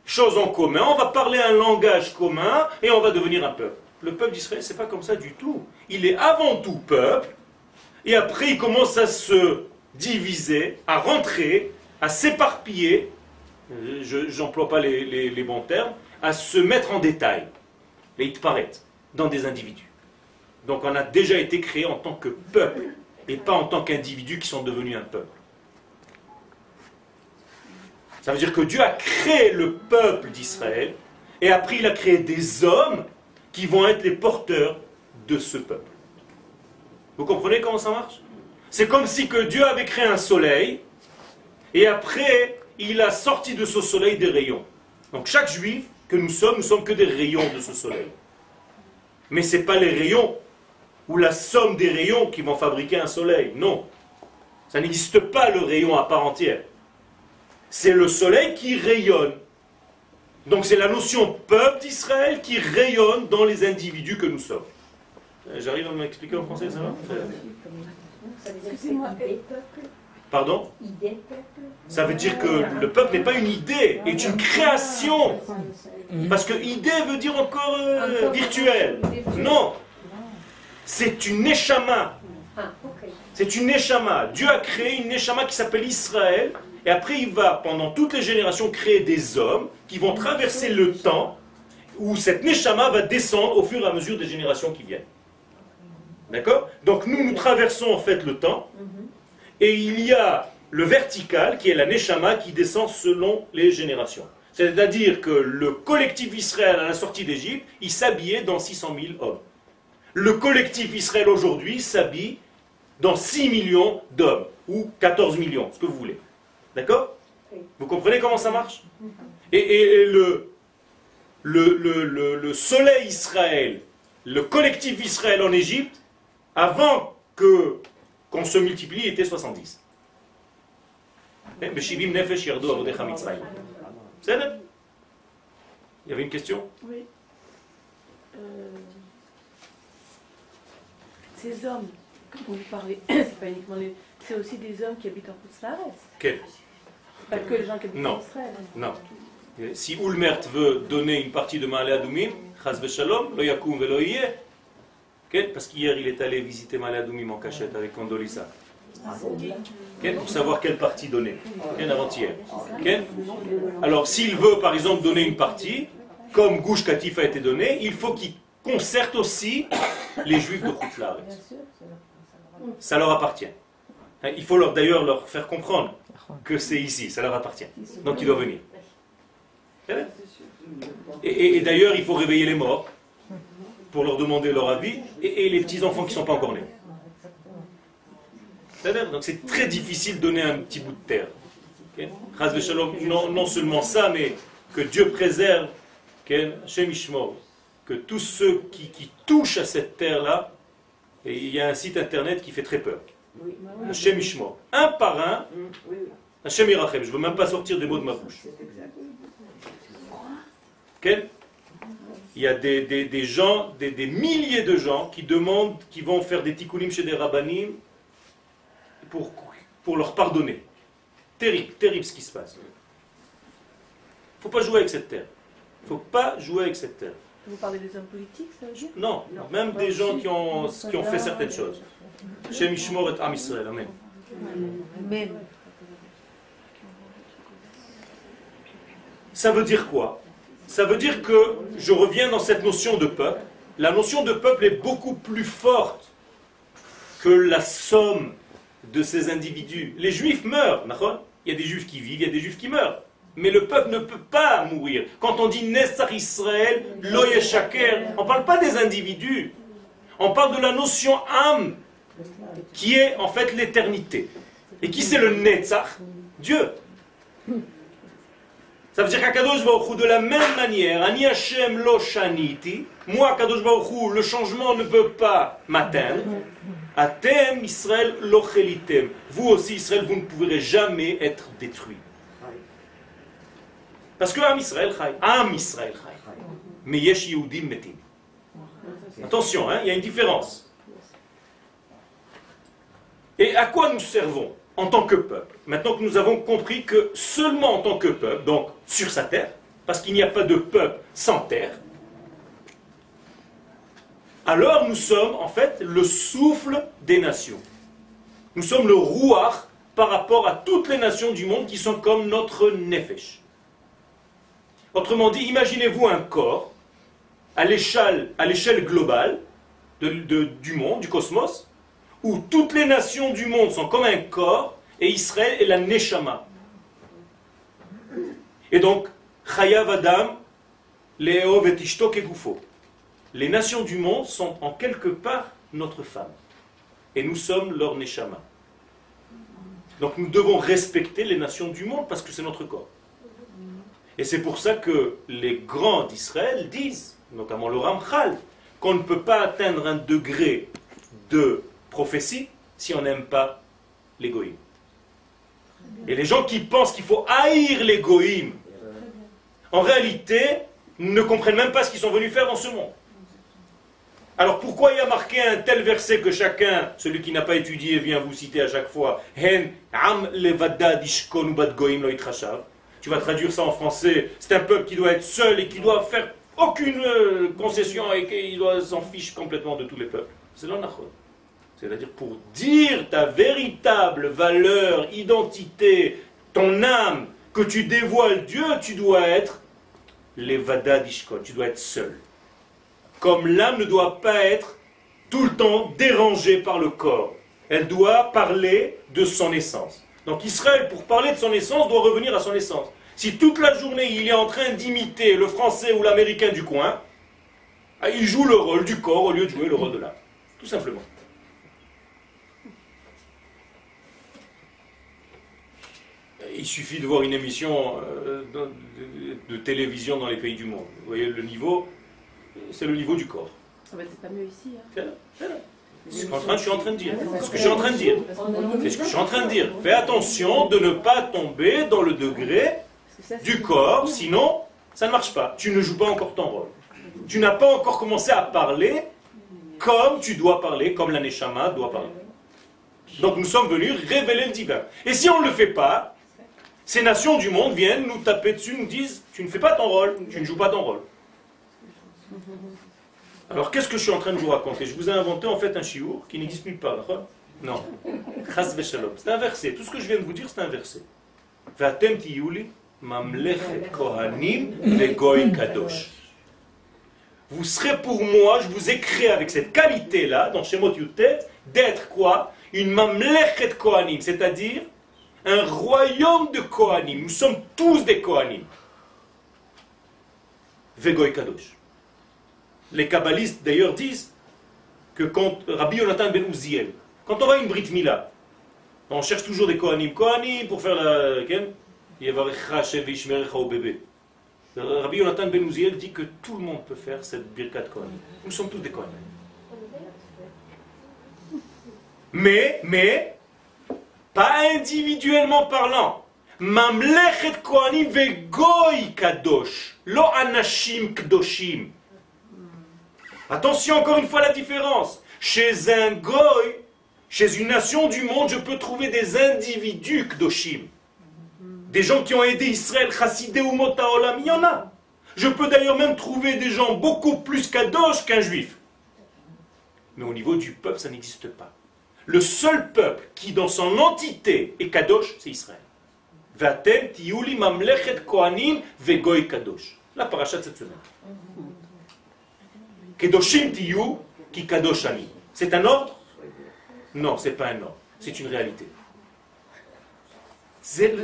chose en commun, on va parler un langage commun, et on va devenir un peuple. Le peuple d'Israël, c'est pas comme ça du tout. Il est avant tout peuple, et après il commence à se diviser, à rentrer, à s'éparpiller, je n'emploie pas les, les, bons termes, à se mettre en détail, et paraît, dans des individus. Donc on a déjà été créé en tant que peuple et pas en tant qu'individus qui sont devenus un peuple. Ça veut dire que Dieu a créé le peuple d'Israël et après il a créé des hommes qui vont être les porteurs de ce peuple. Vous comprenez comment ça marche? C'est comme si que Dieu avait créé un soleil et après il a sorti de ce soleil des rayons. Donc chaque juif que nous sommes, nous sommes que des rayons de ce soleil. Mais ce n'est pas les rayons ou la somme des rayons qui vont fabriquer un soleil. Non. Ça n'existe pas le rayon à part entière. C'est le soleil qui rayonne. Donc c'est la notion peuple d'Israël qui rayonne dans les individus que nous sommes. Euh, j'arrive à m'expliquer en français, ça va? Pardon Ça veut dire que le peuple n'est pas une idée, est une création. Parce que idée veut dire encore euh, virtuel. Non, c'est une Neshama. Ah, c'est une Neshama. Dieu a créé une Neshama qui s'appelle Israël. Et après, il va, pendant toutes les générations, créer des hommes qui vont traverser le temps où cette Neshama va descendre au fur et à mesure des générations qui viennent. D'accord Donc nous, nous traversons en fait le temps. Et il y a le vertical qui est la Neshama qui descend selon les générations. C'est-à-dire que le collectif Israël à la sortie d'Égypte, il s'habillait dans 600 000 hommes le collectif Israël aujourd'hui s'habille dans 6 millions d'hommes, ou 14 millions, ce que vous voulez. D'accord Vous comprenez comment ça marche Et, le, le, soleil Israël, le collectif Israël en Égypte, avant que qu'on se multiplie, était 70. Eh, Il y avait une question? Oui. Euh, ces hommes, dont vous parlez, c'est pas uniquement les. C'est aussi des hommes qui habitent en Koutslares Quel Pas que les gens qui habitent en Israël. Non. Si Ulmert veut donner une partie de Ma'ale Adoumim, Chaz Shalom, lo yakum velo parce qu'hier il est allé visiter Ma'ale Adoumim en cachette avec Condolisa. Pour savoir quelle partie donner. avant-hier. Alors s'il veut par exemple donner une partie, comme Gouche Katif a été donné, il faut qu'il concerte aussi les juifs de Khoutlar. Ça leur appartient. Il faut leur d'ailleurs leur faire comprendre que c'est ici, ça leur appartient. Donc ils doivent venir. Et, d'ailleurs, il faut réveiller les morts pour leur demander leur avis et, les petits-enfants qui ne sont pas encore nés. Donc c'est très difficile de donner un petit bout de terre. Non, non, seulement ça, mais que Dieu préserve, Shem que tous ceux qui, touchent à cette terre-là, et il y a un site internet qui fait très peur. Un par un, Hachem Irachem. Je ne veux même pas sortir des mots de ma bouche. Quel il y a des, gens, des, milliers de gens qui demandent, qui vont faire des tikkunim chez des rabbanim pour, pour leur pardonner. Terrible, terrible ce qui se passe. Il ne faut pas jouer avec cette terre. Il ne faut pas jouer avec cette terre. Vous parlez des hommes politiques, ça veut non, même des gens qui ont, qui ont fait certaines choses. Shem Ishmor et Am Israël, Amen. Ça veut dire quoi? Ça veut dire que je reviens dans cette notion de peuple, la notion de peuple est beaucoup plus forte que la somme de ces individus. Les juifs meurent, il y a des juifs qui vivent, il y a des juifs qui meurent. Mais le peuple ne peut pas mourir. Quand on dit Nessar Israël, Shaker, on ne parle pas des individus. On parle de la notion âme, qui est en fait l'éternité. Et qui c'est le Netzach Dieu. Ça veut dire qu'Akadosh Baruch de la même manière, Ani Hashem lo shaniti, moi Kadosh Baruch le changement ne peut pas m'atteindre. Atem Israël lo chelitem. Vous aussi Israël, vous ne pourrez jamais être détruit. Parce que Am Israël chai, Am Israël chai. Mais Yesh Yehudim metim. Attention, hein, il y a une différence. Et à quoi nous servons en tant que peuple. Maintenant que nous avons compris que seulement en tant que peuple, donc sur sa terre, parce qu'il n'y a pas de peuple sans terre, alors nous sommes en fait le souffle des nations. Nous sommes le rouar par rapport à toutes les nations du monde qui sont comme notre nefesh. Autrement dit, imaginez-vous un corps à l'échelle globale du monde, du cosmos, où toutes les nations du monde sont comme un corps, et Israël est la Neshama. Et donc, Chayav Adam, Léov et et Gufo. Les nations du monde sont en quelque part notre femme. Et nous sommes leur Neshama. Donc nous devons respecter les nations du monde parce que c'est notre corps. Et c'est pour ça que les grands d'Israël disent, notamment le Ramchal, qu'on ne peut pas atteindre un degré de prophétie si on n'aime pas l'égoïme. Et les gens qui pensent qu'il faut haïr l'égoïme, en réalité, ne comprennent même pas ce qu'ils sont venus faire dans ce monde. Alors pourquoi il y a marqué un tel verset que chacun, celui qui n'a pas étudié, vient vous citer à chaque fois Tu vas traduire ça en français. C'est un peuple qui doit être seul et qui doit faire aucune euh, concession et qui doit s'en fiche complètement de tous les peuples. C'est l'anachon. C'est-à-dire pour dire ta véritable valeur, identité, ton âme, que tu dévoiles Dieu, tu dois être levada dishkot, tu dois être seul. Comme l'âme ne doit pas être tout le temps dérangée par le corps. Elle doit parler de son essence. Donc Israël, pour parler de son essence, doit revenir à son essence. Si toute la journée il est en train d'imiter le français ou l'américain du coin, ah, il joue le rôle du corps au lieu de jouer le rôle de l'âme. Tout simplement. Il suffit de voir une émission euh, de, télévision dans les pays du monde. Vous voyez le niveau, c'est le niveau du corps. Ah bah, c'est pas mieux ici. Hein. C'est ce que je suis en train de dire. C'est ce que je suis en train de dire. C'est ce que je suis en train de dire. Fais attention de ne pas tomber dans le degré du corps, sinon ça ne marche pas. Tu ne joues pas encore ton rôle. Tu n'as pas encore commencé à parler comme tu dois parler, comme l'aneshama doit parler. Donc nous sommes venus révéler le divin. Et si on ne le fait pas, ces nations du monde viennent nous taper dessus, nous disent Tu ne fais pas ton rôle, tu ne joues pas ton rôle. Alors qu'est-ce que je suis en train de vous raconter? Je vous ai inventé en fait un chiour qui n'existe plus pas. Non. C'est un verset. Tout ce que je viens de vous dire, c'est un verset. Vous serez pour moi, je vous ai créé avec cette qualité-là, dans Shemot Yutet, d'être quoi? Une mamlechet kohanim, c'est-à-dire un royaume de Kohanim. Nous sommes tous des Kohanim. Vegoy Kadosh. Les kabbalistes d'ailleurs disent que quand Rabbi Yonatan ben Uziel, quand on va à une Brit Mila, on cherche toujours des Kohanim. Kohanim pour faire la. bébé. Rabbi Yonatan ben Uziel dit que tout le monde peut faire cette Birkat Kohanim. Nous sommes tous des Kohanim. Mais, mais, pas individuellement parlant. Mamlechet Kohanim vegoy kadosh, lo anashim kdoshim. Attention encore une fois la différence. Chez un goy, chez une nation du monde, je peux trouver des individus kdoshim. Des gens qui ont aidé Israël, chassidé ou motaolam, il y en a. Je peux d'ailleurs même trouver des gens beaucoup plus kadosh qu'un juif. Mais au niveau du peuple, ça n'existe pas le seul peuple qui, dans son entité, est Kadosh, c'est Israël. Tiuli mamlechet kohanim vegoy kadosh. La paracha cette semaine. Kedoshim tiyu. C'est un ordre? Non, c'est pas un ordre. C'est une réalité. Je ne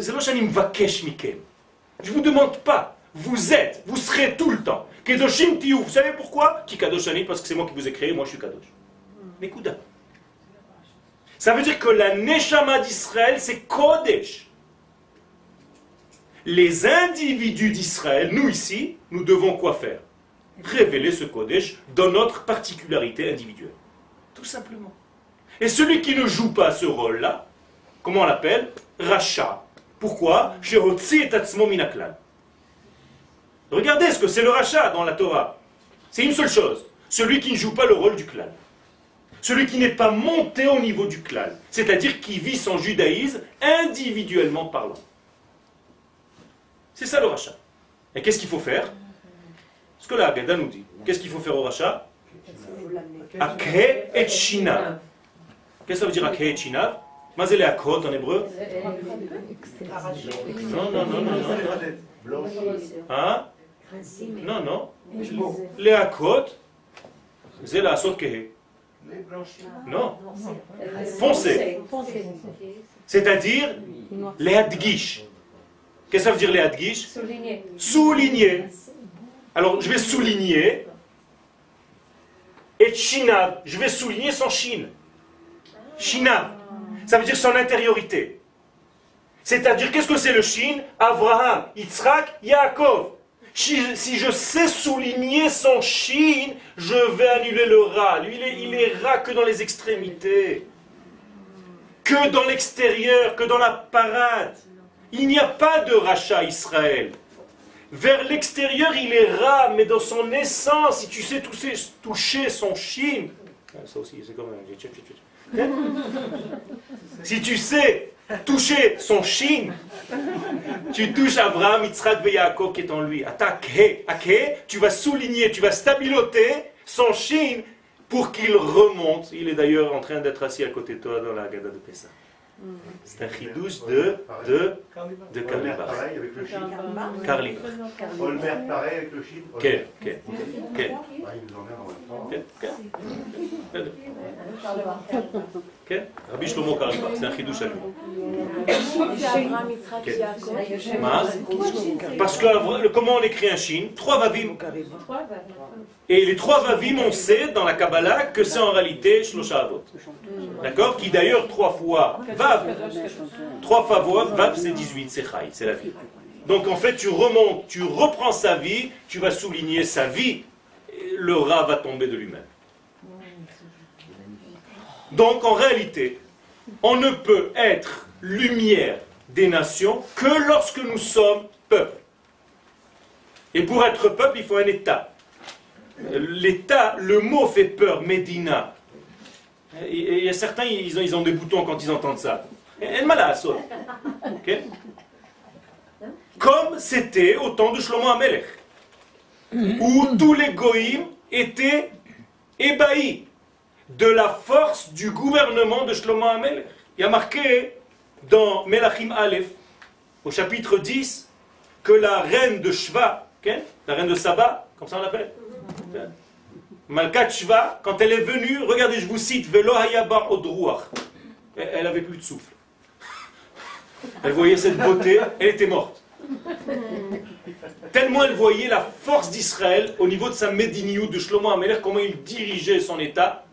vous demande pas. Vous êtes, vous serez tout le temps. Kedoshim tiyu. Vous savez pourquoi? Ki kadoshani Parce que c'est moi qui vous ai créé, moi je suis kadosh. Mais Kouda. Ça veut dire que la Neshama d'Israël, c'est Kodesh. Les individus d'Israël, nous ici, nous devons quoi faire? Révéler ce Kodesh dans notre particularité individuelle. Tout simplement. Et celui qui ne joue pas ce rôle-là, comment on l'appelle? Racha. Pourquoi? Regardez ce que c'est le rachat dans la Torah. C'est une seule chose. Celui qui ne joue pas le rôle du clan. Celui qui n'est pas monté au niveau du clan. C'est-à-dire qui vit son judaïsme individuellement parlant. C'est ça le rachat. Et qu'est-ce qu'il faut faire? Ce que la Haggadah nous dit. Qu'est-ce qu'il faut faire au rachat? Akhe et Shinav. Qu'est-ce que ça veut dire Akhe et Mazele Akot en hébreu? Non, non, non, non, non. Hein? Non, non. Les Akot, c'est la Kehe. Non. Foncé. C'est-à-dire les Hadgish. Qu'est-ce que ça veut dire les Hadgish Souligner. Souligner. Alors, je vais souligner. Et Shinav, je vais souligner son Shin. Shinav. Ça veut dire son intériorité. C'est-à-dire, qu'est-ce que c'est le Shin Abraham, Yitzhak, Yaakov. Si, je sais souligner son Shin, je vais annuler le Ra. Lui, il est, il est Ra que dans les extrémités. Que dans l'extérieur, que dans la parade. Il n'y a pas de rachat Israël. Vers l'extérieur, il est rat, mais dans son essence, si tu sais toucher son chine, ça aussi, c'est comme Si tu sais toucher son chine, tu touches Abraham, Yitzhak et Yaakov qui est en lui. Attaque, tu vas souligner, tu vas stabiloter son chine pour qu'il remonte. Il est d'ailleurs en train d'être assis à côté de toi dans la Gada de Pessah. C'est un chidouche de, de, de Karlibar. pareil avec le. Karlibar. Olmer pareil avec le Chine. Quel Quel Quel Il nous emmerde en même temps. Shlomo Karlibar, c'est un chidouche à lui. Parce que comment on écrit un Chine? Trois vavim. Et les trois vavim, on sait dans la Kabbalah que c'est en réalité Shlosha Avot. D'accord? Qui d'ailleurs trois fois Vav. Trois fois Vav, c'est 18, c'est Chai, c'est la vie. Donc en fait, tu remontes, tu reprends sa vie, tu vas souligner sa vie, le rat va tomber de lui-même. Donc en réalité, on ne peut être lumière des nations que lorsque nous sommes peuple. Et pour être peuple, il faut un État. L'État, le mot fait peur, Médina. Il y a certains, ils ont, ils ont des boutons quand ils entendent ça. Comme c'était au temps de Shlomo Amelech, où tous les goïms étaient ébahis de la force du gouvernement de Shlomo Amelech. Il y a marqué dans Melachim Aleph, au chapitre 10, que la reine de Shva, la reine de Saba, comme ça on l'appelle, Malkat Shva, quand elle est venue, regardez, je vous cite, Velo Odruach. Elle avait plus de souffle. Elle voyait cette beauté, elle était morte. Tellement elle voyait la force d'Israël au niveau de sa Médiniou de Shlomo Ameler, comment il dirigeait son État.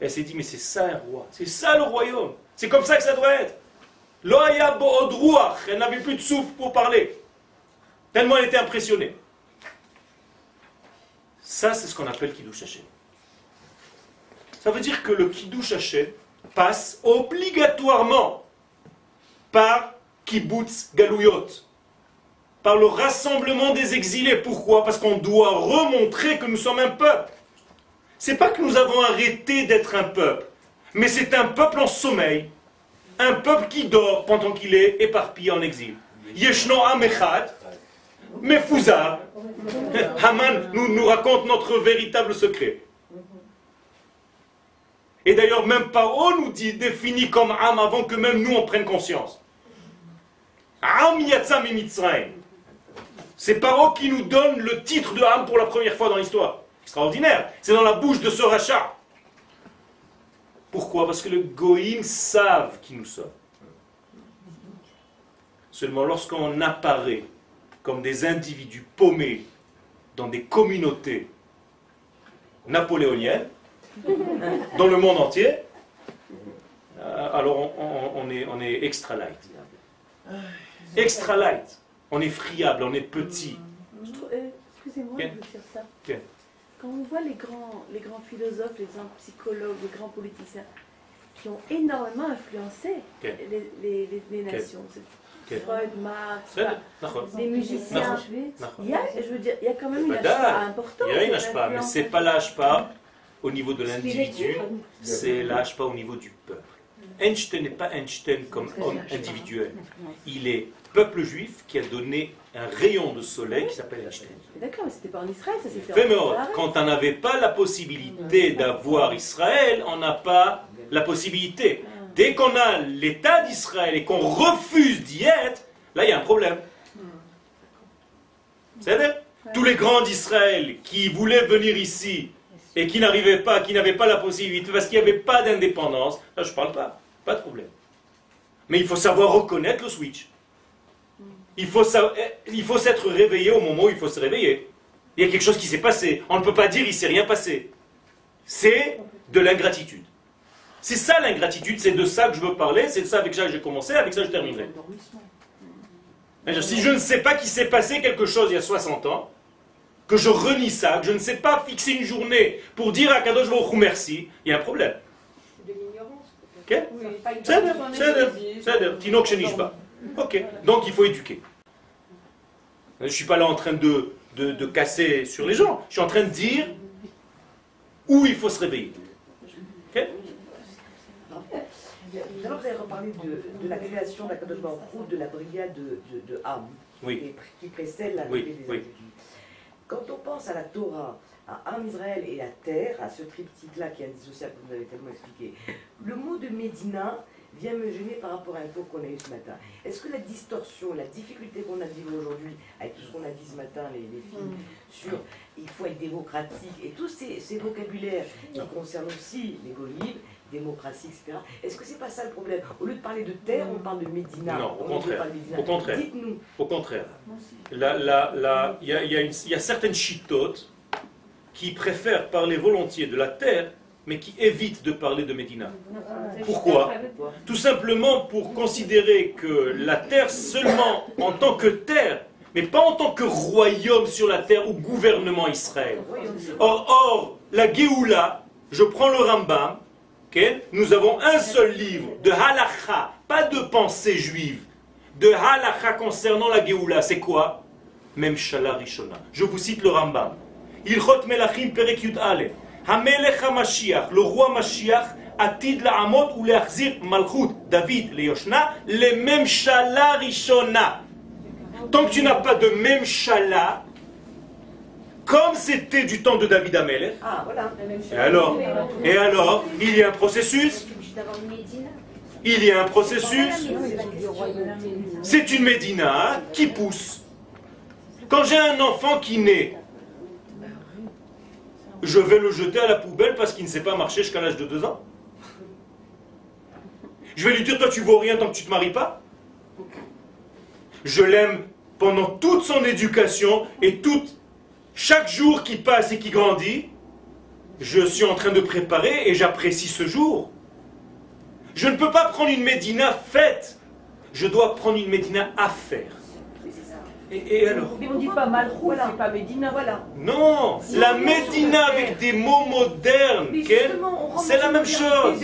Elle s'est dit, mais c'est ça un roi, c'est ça le royaume, c'est comme ça que ça doit être. Odruach, elle n'avait plus de souffle pour parler. Tellement elle était impressionnée. Ça, c'est ce qu'on appelle Kiddush Hashem. Ça veut dire que le Kiddush Hashem passe obligatoirement par Kibbutz Galouyot, par le rassemblement des exilés. Pourquoi? Parce qu'on doit remontrer que nous sommes un peuple. C'est pas que nous avons arrêté d'être un peuple, mais c'est un peuple en sommeil, un peuple qui dort pendant qu'il est éparpillé en exil. Yeshno Amechad, Mefouza, Haman nous, nous raconte notre véritable secret. Et d'ailleurs, même Paro nous dit, défini comme âme avant que même nous en prenne conscience. Am Yatsam et C'est Paro qui nous donne le titre de âme pour la première fois dans l'histoire. Extraordinaire. C'est dans la bouche de ce rachat. Pourquoi? Parce que les goïms savent qui nous sommes. Seulement lorsqu'on apparaît comme des individus paumés dans des communautés napoléoniennes, dans le monde entier, euh, alors on, est, on est extra light. Extra light. On est friable, on est petit. Euh, excusez-moi de dire ça. Quand on voit les grands, les grands philosophes, les grands psychologues, les grands politiciens, qui ont énormément influencé les, les, les, nations. Freud, Marx, les musiciens. Il y a, je veux dire, il y a quand même une HPA importante. Il y a une HPA, mais ce n'est pas l'HPA au niveau de l'individu, c'est l'HPA au niveau du peuple. Einstein n'est pas Einstein comme homme individuel. Il est peuple juif qui a donné un rayon de soleil qui s'appelle Einstein. D'accord, mais c'était pas en Israël, ça. Quand on n'avait pas la possibilité d'avoir Israël, on n'a pas la possibilité. Dès qu'on a l'État d'Israël et qu'on refuse d'y être, là il y a un problème. C'est vrai Tous les grands d'Israël qui voulaient venir ici et qui n'arrivaient pas, qui n'avaient pas la possibilité, parce qu'il n'y avait pas d'indépendance, là je ne parle pas, pas de problème. Mais il faut savoir reconnaître le switch. Il faut, il faut s'être réveillé au moment où il faut se réveiller. Il y a quelque chose qui s'est passé. On ne peut pas dire il ne s'est rien passé. C'est de l'ingratitude. C'est ça l'ingratitude, c'est de ça que je veux parler, c'est de ça avec ça que j'ai commencé, avec ça je terminerai. Si je ne sais pas qu'il s'est passé quelque chose il y a 60 ans, que je renie ça, que je ne sais pas fixer une journée pour dire à Kadosh Baruch merci, il y a un problème. De l'ignorance peut-être. Ok, donc il faut éduquer. Je ne suis pas là en train de, de, de casser sur les gens, je suis en train de dire où il faut se réveiller. Tout vous avez reparlé de, de la création de de la brigade de, de, de Ham, qui, précède la oui, des Quand on pense à la Torah, à Ham Israël et la terre, à ce triptyque-là qui est indissociable, vous avez tellement expliqué, le mot de Médina vient me gêner par rapport à un cours qu'on a eu ce matin. Est-ce que la distorsion, la difficulté qu'on a vivre aujourd'hui, avec tout ce qu'on a dit ce matin, les, filles, mm. sur il faut être démocratique, et tous ces, vocabulaires qui concernent aussi les démocratie, etc. Est-ce que c'est pas ça le problème? Au lieu de parler de terre, on parle de Médina. Non, au contraire. Au contraire. Dites-nous. Au contraire. Il y, y, a certaines chitotes qui préfèrent parler volontiers de la terre, mais qui évitent de parler de Médina. Pourquoi? Tout simplement pour considérer que la terre seulement en tant que terre, mais pas en tant que royaume sur la terre ou gouvernement Israël. Or, or la Géoula, je prends le Rambam, nous avons un seul livre de halacha, pas de pensée juive, de halacha concernant la Géoula. C'est quoi? Même Shala Rishona. Je vous cite le Rambam. Ilchot Melachim Perek Yud. Hamelech HaMashiach, le roi Mashiach, Atid La'amot ou Leachzir Malchut, David, le Yoshna, les mêmes Shala Rishona. Tant que tu n'as pas de même Shala, comme c'était du temps de David Amelech. Ah, voilà. Et alors? Et alors Il y a un processus? Il y a un processus? C'est une Médina qui pousse. Quand j'ai un enfant qui naît, je vais le jeter à la poubelle parce qu'il ne sait pas marcher jusqu'à l'âge de 2 ans Je vais lui dire, toi tu vaux rien tant que tu ne te maries pas Je l'aime pendant toute son éducation et chaque jour qui passe et qui grandit, je suis en train de préparer et j'apprécie ce jour. Je ne peux pas prendre une Médina faite. Je dois prendre une Médina à faire. Et, alors on ne dit pas Malchou, c'est pas Médina, voilà. Non, la Médina avec des mots modernes, c'est la même chose.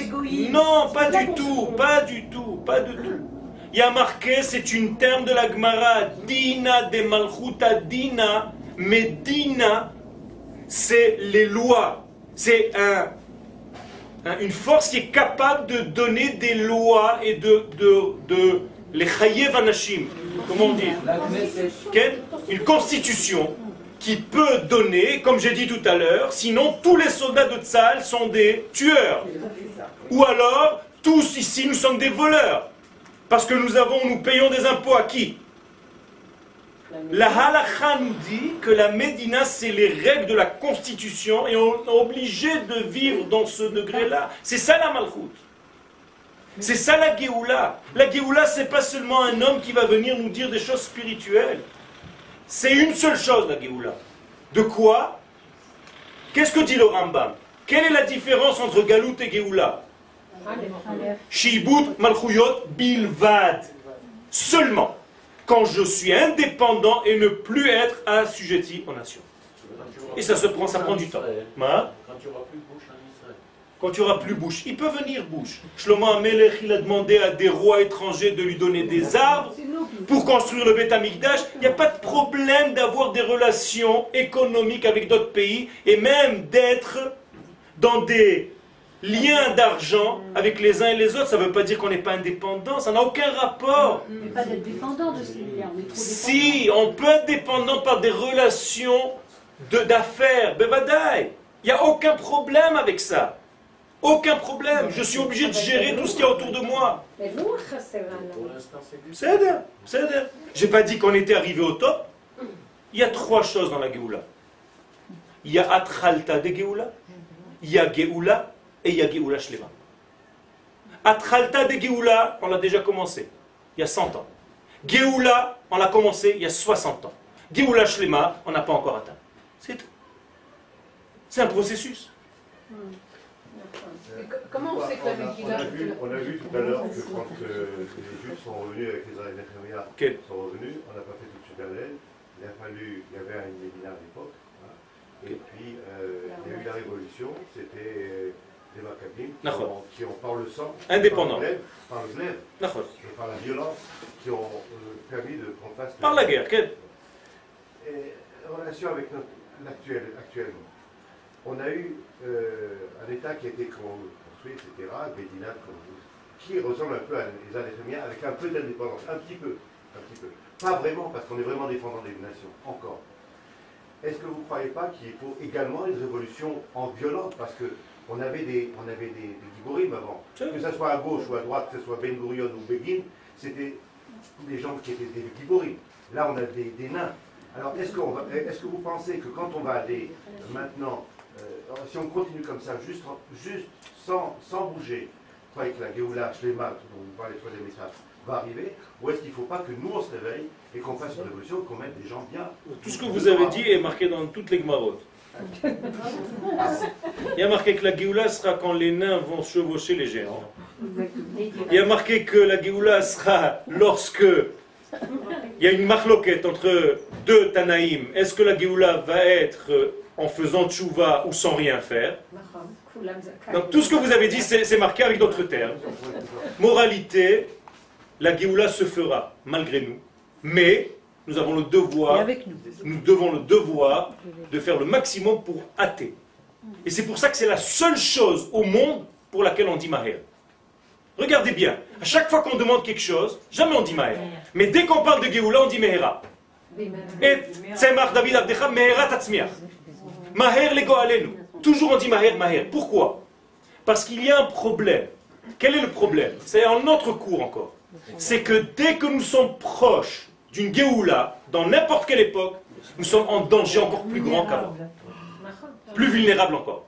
Non, pas du tout, pas du tout, pas du tout. Il y a marqué, c'est une terme de la Gemara, Dina de Malchuta Dina, Medina, c'est les lois. C'est un, une force qui est capable de donner des lois et de, de, de les chayev. Comment on dit Une constitution qui peut donner, comme j'ai dit tout à l'heure, sinon tous les soldats de Tzal sont des tueurs. Ou alors, tous ici, nous sommes des voleurs. Parce que nous avons, nous payons des impôts à qui? La halakha nous dit que la Médina, c'est les règles de la constitution et on est obligé de vivre dans ce degré-là. C'est ça la malchoute. C'est ça la Géoula. La Géoula, c'est pas seulement un homme qui va venir nous dire des choses spirituelles. C'est une seule chose, la Géoula. De quoi? Qu'est-ce que dit le Rambam? Quelle est la différence entre Galout et Géoula? Shibut Malchuyot Bilvad. Seulement quand je suis indépendant et ne plus être assujetti aux nations. Et ça se prend, ça prend du temps. Hein quand tu auras plus bouche. Il peut venir bouche. Shlomo Amelech, il a demandé à des rois étrangers de lui donner des arbres pour construire le Beth Amikdash. Il n'y a pas de problème d'avoir des relations économiques avec d'autres pays et même d'être dans des lien d'argent avec les uns et les autres, ça ne veut pas dire qu'on n'est pas indépendant, ça n'a aucun rapport. Mais pas d'être dépendant de ce lien, on est trop Si, on peut être dépendant par des relations d'affaires, bevadaï. Il n'y a aucun problème avec ça. Aucun problème. Je suis obligé de gérer tout ce qu'il y a autour de moi. C'est c'est J'ai pas dit qu'on était arrivé au top. Il y a trois choses dans la Géoula. Il y a Atralta de Géoula, il y a Géoula et il y a Géoula Shlema. Atralta de Géoula, on l'a déjà commencé, il y a 100 ans. Géoula, on l'a commencé il y a 60 ans. Géoula Shlema, on n'a pas encore atteint. C'est tout. C'est un processus. Comment on sait que la on, a vu, on a vu tout à l'heure que quand euh, les Juifs sont revenus avec les okay. sont revenus, on n'a pas fait tout de suite Israël. Il a fallu, il y avait une Médina à l'époque, hein, et puis euh, il y a eu la révolution, c'était des Maccabim, qui ont par le sang, indépendant, par le glaive, et par la violence, qui ont euh, permis de qu'on fasse. Par la guerre, quelle? En relation avec l'actuel, actuellement, on a eu euh, un État qui a été construit, etc., Bédina, qui ressemble un peu à les années avec un peu d'indépendance, un petit peu, un petit peu. Pas vraiment, parce qu'on est vraiment défendant des nations, encore. Est-ce que vous ne croyez pas qu'il faut également une révolution en violente? Parce que on avait des, on avait des, des avant. Que ce soit à gauche ou à droite, que ce soit Ben Gurion ou Begin, c'était des gens qui étaient des giborim. Là, on a des, nains. Alors, est-ce, est que vous pensez que quand on va aller maintenant, si on continue comme ça, juste, juste sans, sans bouger, vous croyez que la Géoula, Shlema, dont parlez sur les messages, va arriver Ou est-ce qu'il ne faut pas que nous, on se réveille et qu'on fasse une révolution, qu'on mette des gens bien Tout ce que vous avez dit est marqué dans toutes les Gmarotes. Il y a marqué que la Géoula sera quand les nains vont chevaucher les géants. Il y a marqué que la Géoula sera lorsque il y a une marloquette entre deux Tanaïm. Est-ce que la Géoula va être en faisant tchouva ou sans rien faire Donc tout ce que vous avez dit, c'est marqué avec d'autres termes. Moralité, la Géoula se fera malgré nous, mais nous avons le devoir, nous. devons le devoir de faire le maximum pour hâter. Et c'est pour ça que c'est la seule chose au monde pour laquelle on dit Maher. Regardez bien, à chaque fois qu'on demande quelque chose, jamais on dit Maher. Mais dès qu'on parle de Géoula, on dit Mehera. Et Tzemach David Abdecha, Mehera Tatzmiach. Maher Lego Alenu. Toujours on dit Maher, Maher. Pourquoi? Parce qu'il y a un problème. Quel est le problème? C'est en notre cours encore. C'est que dès que nous sommes proches d'une Géoula, dans n'importe quelle époque, nous sommes en danger encore plus grand qu'avant. Plus vulnérable encore.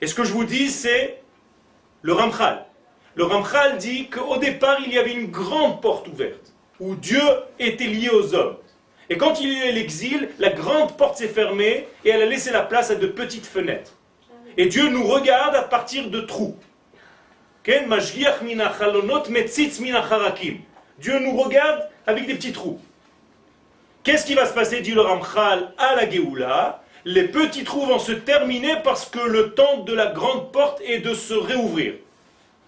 Et ce que je vous dis, c'est le Ramchal. Le Ramchal dit qu'au départ, il y avait une grande porte ouverte, où Dieu était lié aux hommes. Et quand il y a eu l'exil, la grande porte s'est fermée et elle a laissé la place à de petites fenêtres. Et Dieu nous regarde à partir de trous. Dieu nous regarde avec des petits trous. Qu'est-ce qui va se passer, dit le Ramchal, à la Géoula? Les petits trous vont se terminer parce que le temps de la grande porte est de se réouvrir.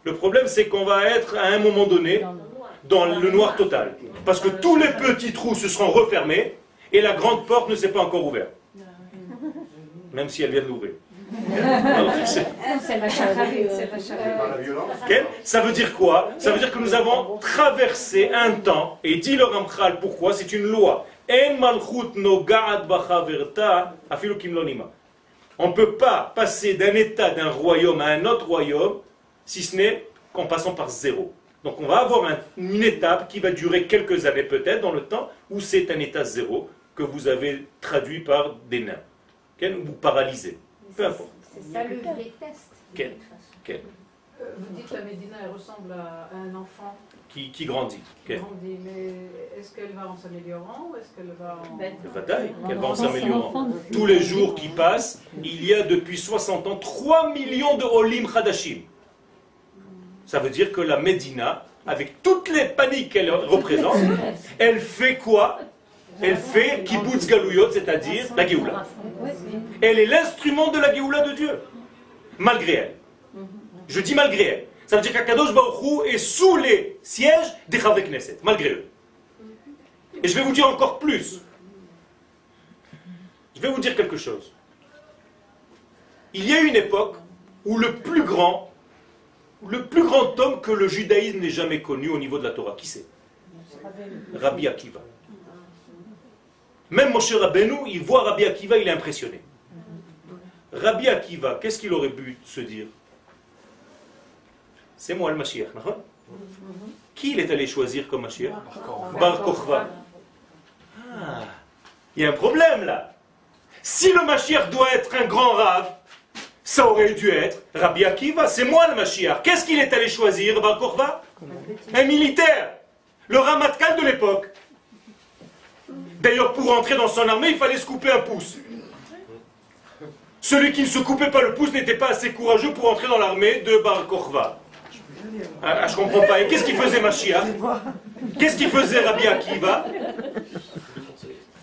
Le problème, c'est qu'on va être à un moment donné dans le noir total. Parce que tous les petits trous se seront refermés et la grande porte ne s'est pas encore ouverte. Même si elle vient de l'ouvrir. Ça veut dire quoi? Ça veut dire que nous avons traversé un temps, et dit le Ramchal pourquoi, c'est une loi. On ne peut pas passer d'un état d'un royaume à un autre royaume si ce n'est qu'en passant par zéro. Donc on va avoir une étape qui va durer quelques années peut-être dans le temps, où c'est un état zéro que vous avez traduit par des nains, ou paralysé. Peu importe. C'est ça le vrai test. Quel, euh, Vous dites que la Médina elle ressemble à un enfant qui, qui grandit. Qui grandit, mais est-ce qu'elle va en s'améliorant ou est-ce qu'elle va en... Ben, qu'elle va en s'améliorant. Tous les jours qui passent, il y a depuis 60 ans 3 millions de Olim Hadashim. Ça veut dire que la Médina, avec toutes les paniques qu'elle représente, elle fait quoi? Elle fait kibbutz galouyot, c'est-à-dire la Géoula. Elle est l'instrument de la Géoula de Dieu, malgré elle. Je dis malgré elle. Ça veut dire qu'Akadosh Baruchou est sous les sièges des Chavre Knesset, malgré eux. Et je vais vous dire encore plus. Je vais vous dire quelque chose. Il y a une époque où le plus grand le plus grand homme que le judaïsme n'ait jamais connu au niveau de la Torah. Qui c'est? Rabbi Akiva. Même Moshe Rabbeinu, il voit Rabbi Akiva, il est impressionné. Rabbi Akiva, qu'est-ce qu'il aurait pu se dire? C'est moi le Mashiach, Qui il est allé choisir comme Mashiach? Bar Kochva. Ah, il y a un problème là. Si le Mashiach doit être un grand rave, ça aurait dû être Rabbi Akiva, c'est moi le Mashiach. Qu'est-ce qu'il est allé choisir, Bar Korva Un militaire, le Ramatkal de l'époque. D'ailleurs, pour entrer dans son armée, il fallait se couper un pouce. Celui qui ne se coupait pas le pouce n'était pas assez courageux pour entrer dans l'armée de Bar Korva. Ah, ah, je comprends pas. Et qu'est-ce qu'il faisait Mashiach? Qu'est-ce qu'il faisait Rabbi Akiva?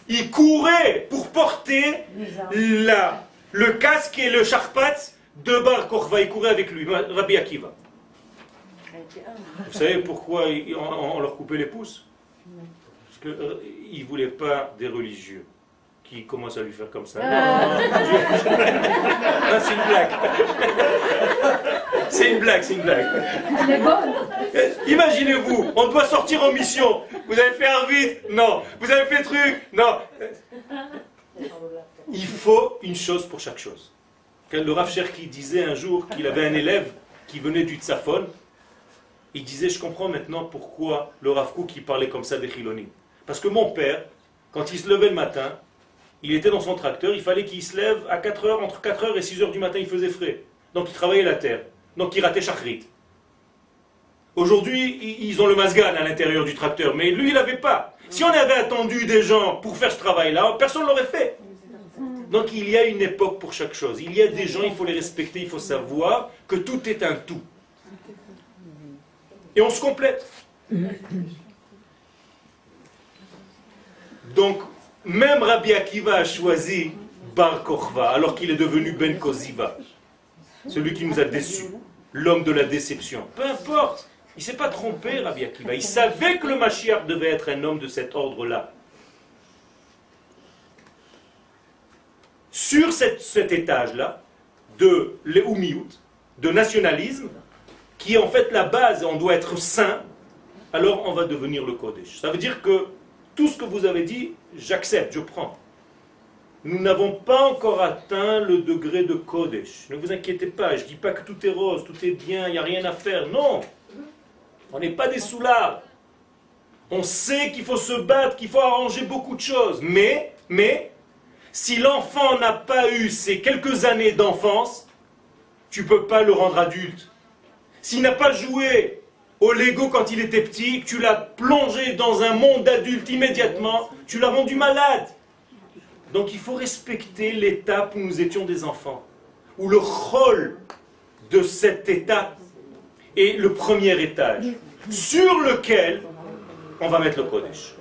Il courait pour porter la le casque et le charpat de Bar Kochva, il courait avec lui, Rabbi Akiva. Vous savez pourquoi on, leur coupait les pouces? Parce qu'ils euh, ne voulaient pas des religieux qui commencent à lui faire comme ça. Ah. c'est une blague. C'est une blague, c'est une blague. Imaginez-vous, on doit sortir en mission. Vous avez fait un vide? Non. Vous avez fait truc? Non il faut une chose pour chaque chose. Le Rav Cherki disait un jour qu'il avait un élève qui venait du Tzafon, il disait, je comprends maintenant pourquoi le Rav qui parlait comme ça des Chilonim. Parce que mon père, quand il se levait le matin, il était dans son tracteur, il fallait qu'il se lève à 4 heures, entre 4 heures et 6 heures du matin, il faisait frais. Donc il travaillait la terre. Donc il ratait Chakrit. Aujourd'hui, ils ont le masgan à l'intérieur du tracteur, mais lui, il n'avait pas. Si on avait attendu des gens pour faire ce travail-là, personne ne l'aurait fait. Donc il y a une époque pour chaque chose. Il y a des gens, il faut les respecter, il faut savoir que tout est un tout. Et on se complète. Donc, même Rabbi Akiva a choisi Bar Kochva, alors qu'il est devenu Ben Koziva, celui qui nous a déçus, l'homme de la déception. Peu importe, il ne s'est pas trompé, Rabbi Akiva. Il savait que le Mashiach devait être un homme de cet ordre-là. Sur cet étage-là de l'Eumiout, de nationalisme, qui est en fait la base, on doit être saint, alors on va devenir le Kodesh. Ça veut dire que tout ce que vous avez dit, j'accepte, je prends. Nous n'avons pas encore atteint le degré de Kodesh. Ne vous inquiétez pas, je ne dis pas que tout est rose, tout est bien, il n'y a rien à faire. Non On n'est pas des soulards. On sait qu'il faut se battre, qu'il faut arranger beaucoup de choses. Mais, mais, si l'enfant n'a pas eu ces quelques années d'enfance, tu ne peux pas le rendre adulte. S'il n'a pas joué au Lego quand il était petit, tu l'as plongé dans un monde d'adulte immédiatement, tu l'as rendu malade. Donc il faut respecter l'étape où nous étions des enfants, où le rôle de cet état est le premier étage, sur lequel on va mettre le Kodesh.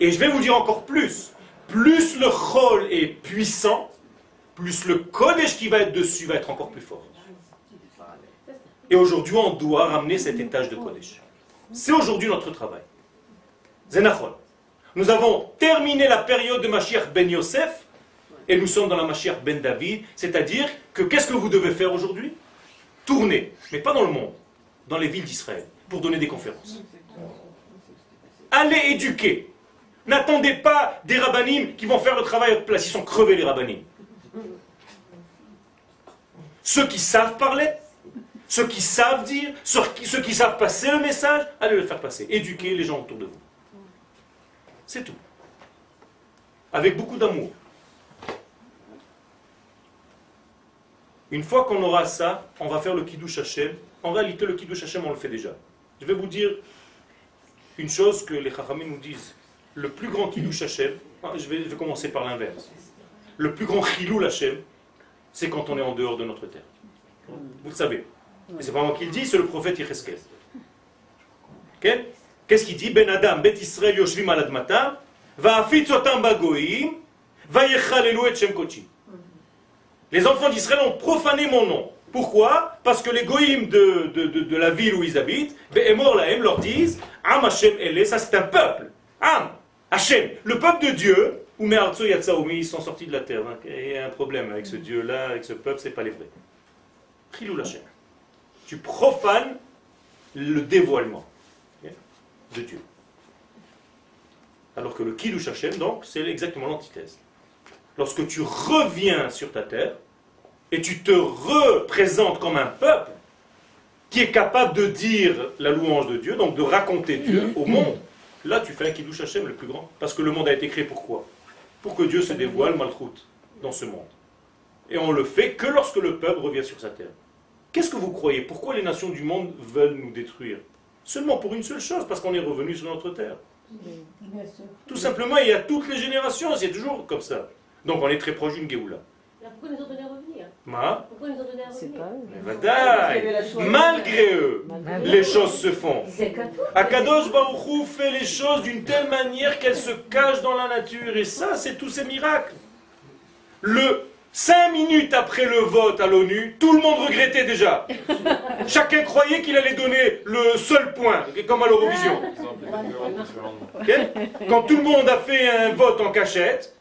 Et je vais vous dire encore plus plus le chol est puissant, plus le Kodesh qui va être dessus va être encore plus fort. Et aujourd'hui, on doit ramener cet étage de Kodesh. C'est aujourd'hui notre travail. Zenachol. Nous avons terminé la période de Mashiach ben Yosef et nous sommes dans la Mashiach ben David, c'est-à-dire que qu'est-ce que vous devez faire aujourd'hui? Tourner, mais pas dans le monde, dans les villes d'Israël, pour donner des conférences. Allez éduquer, N'attendez pas des rabbinim qui vont faire le travail à votre place. Ils sont crevés, les rabbinim. Ceux qui savent parler, ceux qui savent dire, ceux qui, savent passer le message, allez le faire passer. Éduquez les gens autour de vous. C'est tout. Avec beaucoup d'amour. Une fois qu'on aura ça, on va faire le Kiddush Hashem. En réalité, le Kiddush Hashem, on le fait déjà. Je vais vous dire une chose que les Chachamim nous disent. Le plus grand Kiddush Hashem, ah, je vais, commencer par l'inverse. Le plus grand Chilou Hashem, c'est quand on est en dehors de notre terre. Vous le savez. Et c'est pas moi qui le dis, c'est le prophète Yecheskel. Qu'est-ce qu'il dit? Ben Adam, Bet Israël Yoshvim Aladmata, bagoim, et Shem Les enfants d'Israël ont profané mon nom. Pourquoi? Parce que les goïms de, la ville où ils habitent, Be'emor Lahem leur disent Am Hashem Ele, ça c'est un peuple. Am, Hashem, le peuple de Dieu, ou Yatsaoumi, ils sont sortis de la terre. il y a un problème avec ce Dieu-là, avec ce peuple, c'est pas les vrais. Chilou Hashem tu profanes le dévoilement de Dieu. Alors que le Kiddush Hashem, donc, c'est exactement l'antithèse. Lorsque tu reviens sur ta terre et tu te représentes comme un peuple qui est capable de dire la louange de Dieu, donc de raconter Dieu au monde, là tu fais un Kiddush Hashem le plus grand. Parce que le monde a été créé pourquoi Pour que Dieu se dévoile malchoute dans ce monde. Et on le fait que lorsque le peuple revient sur sa terre. Qu'est-ce que vous croyez? Pourquoi les nations du monde veulent nous détruire? Seulement pour une seule chose, parce qu'on est revenu sur notre terre. Tout simplement, il y a toutes les générations, c'est toujours comme ça. Donc on est très proche d'une Géoula. Pourquoi nous ont donné à revenir Ma Pourquoi nous ont donné à revenir Malgré eux, les choses se font. Akadosh Baruchou fait les choses d'une telle manière qu'elles se cachent dans la nature. Et ça, c'est tous ces miracles. Le Cinq minutes après le vote à l'ONU, tout le monde regrettait déjà. Chacun croyait qu'il allait donner le seul point, comme à l'Eurovision. Quand tout le monde a fait un vote en cachette,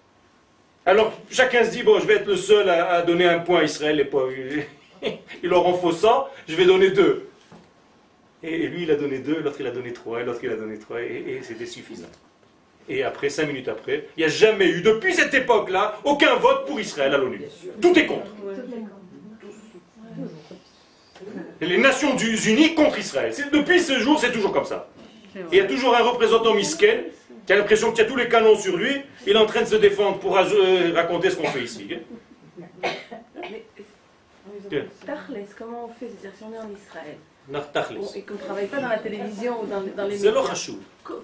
alors chacun se dit, bon, je vais être le seul à, donner un point à Israël, les pauvres. Il leur en faut 100, je vais donner deux. Et lui, il a donné deux, l'autre, il a donné trois, et l'autre, il a donné trois, et c'était suffisant. Et après, cinq minutes après, il n'y a jamais eu, depuis cette époque-là, aucun vote pour Israël à l'ONU. Tout est contre. les Nations Unies contre Israël. Depuis ce jour, c'est toujours comme ça. Et il y a toujours un représentant misken qui a l'impression qu'il y a tous les canons sur lui. Il est en train de se défendre pour euh, raconter ce qu'on fait ici. comment on fait C'est-à-dire si on est en Israël, et qu'on ne travaille pas dans la télévision ou dans, dans les médias. C'est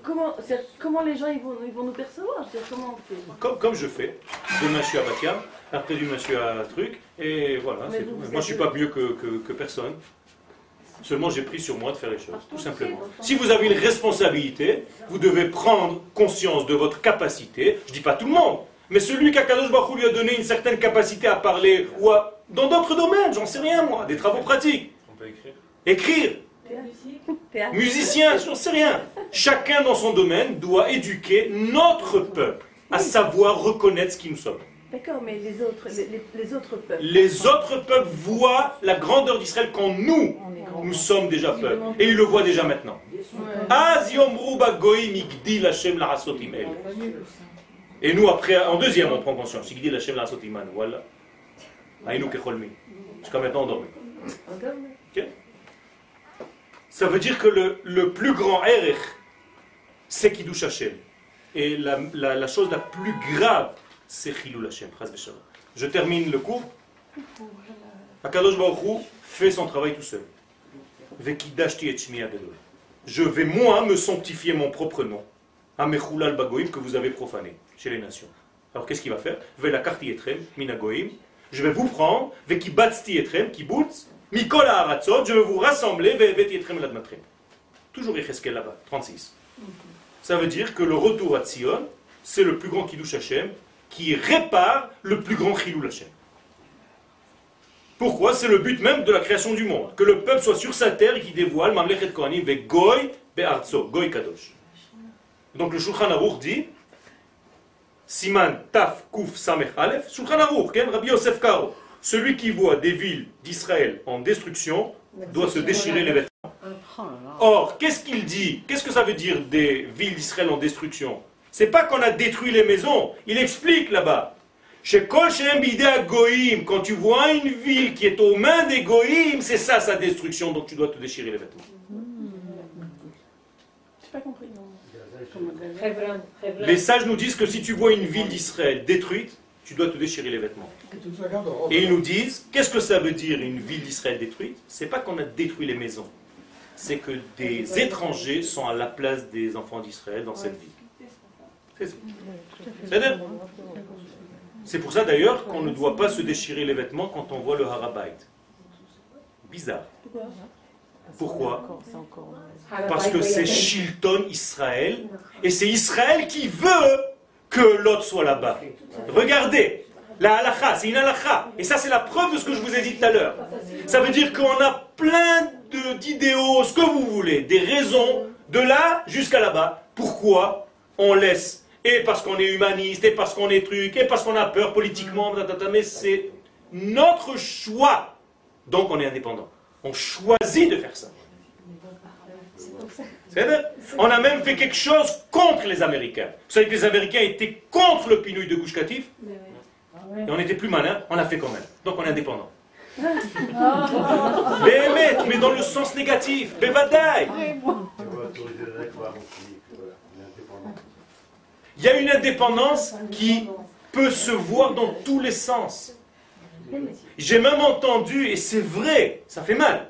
Comment, comment les gens ils vont, ils vont nous percevoir? Je comment on fait? Comme, comme, je fais. Demain je suis à Batiam, après demain je suis à Truc, et voilà. Moi je ne suis pas mieux que, que, que personne. Seulement j'ai pris sur moi de faire les choses, tout simplement. Si vous avez une responsabilité, vous devez prendre conscience de votre capacité. Je ne dis pas tout le monde, mais celui qu'Akadosh Baruch lui a donné une certaine capacité à parler, ou à, dans d'autres domaines, j'en sais rien moi, des travaux pratiques. On peut écrire Écrire. Musicien, j'en sais rien. Chacun dans son domaine doit éduquer notre peuple à savoir reconnaître ce qui nous sommes. D'accord, mais les autres, les, autres peuples. Les autres peuples voient la grandeur d'Israël quand nous, nous sommes déjà peuple. Et ils le voient déjà maintenant. Et nous, après, en deuxième, on prend conscience. Voilà. Jusqu'à maintenant, on dort. Ça veut dire que le, plus grand erreur, c'est Kiddush Hashem. Et la, chose la plus grave, Je termine le cours. Akadosh Baruch fait son travail tout seul. Je vais moi me sanctifier mon propre nom. Amechulal Bagoim que vous avez profané chez les nations. Alors qu'est-ce qu'il va faire? Minagoim. Je vais vous prendre, vekibatzti etrem, kibutz, Mikola Aratzot, je vais vous rassembler, Toujours Yecheskel là-bas, 36. Ça veut dire que le retour à Tzion, c'est le plus grand Kiddush Hashem, qui répare le plus grand Chilul Hashem. Pourquoi? C'est le but même de la création du monde. Que le peuple soit sur sa terre et qui dévoile Mamlechet Kohanim ve Goy Be'arzo, Goy Kadosh. Donc le Shulchan Aruch dit Siman Taf Kuf Samech Aleph, Shulchan Aruch, Rabbi Yosef Karo. Celui qui voit des villes d'Israël en destruction doit se déchirer les vêtements. Or, qu'est-ce qu'il dit? Qu'est-ce que ça veut dire des villes d'Israël en destruction? C'est pas qu'on a détruit les maisons. Il explique là-bas. Chez Goïm, quand tu vois une ville qui est aux mains des Goïm, c'est ça sa destruction, donc tu dois te déchirer les vêtements. pas compris, Les sages nous disent que si tu vois une ville d'Israël détruite, tu dois te déchirer les vêtements. Et ils nous disent, qu'est-ce que ça veut dire une ville d'Israël détruite? C'est pas qu'on a détruit les maisons, c'est que des étrangers sont à la place des enfants d'Israël dans cette ville. C'est pour ça d'ailleurs qu'on ne doit pas se déchirer les vêtements quand on voit le Harabait. Bizarre. Pourquoi? Parce que c'est Shilton Israël et c'est Israël qui veut que l'autre soit là-bas. Regardez, la halakha, c'est une halakha. Et ça, c'est la preuve de ce que je vous ai dit tout à l'heure. Ça veut dire qu'on a plein d'idéaux, ce que vous voulez, des raisons, de là jusqu'à là-bas. Pourquoi on laisse Et parce qu'on est humaniste, et parce qu'on est truc, et parce qu'on a peur politiquement, mais c'est notre choix. Donc on est indépendant. On choisit de faire ça. On a même fait quelque chose contre les Américains. Vous savez que les Américains étaient contre le pinouille de Gouche Katif? Et on était plus malin, on l'a fait quand même. Donc on est indépendant. mais, mais dans le sens négatif. Bevadaï. Il y a une indépendance qui peut se voir dans tous les sens. J'ai même entendu, et c'est vrai, ça fait mal,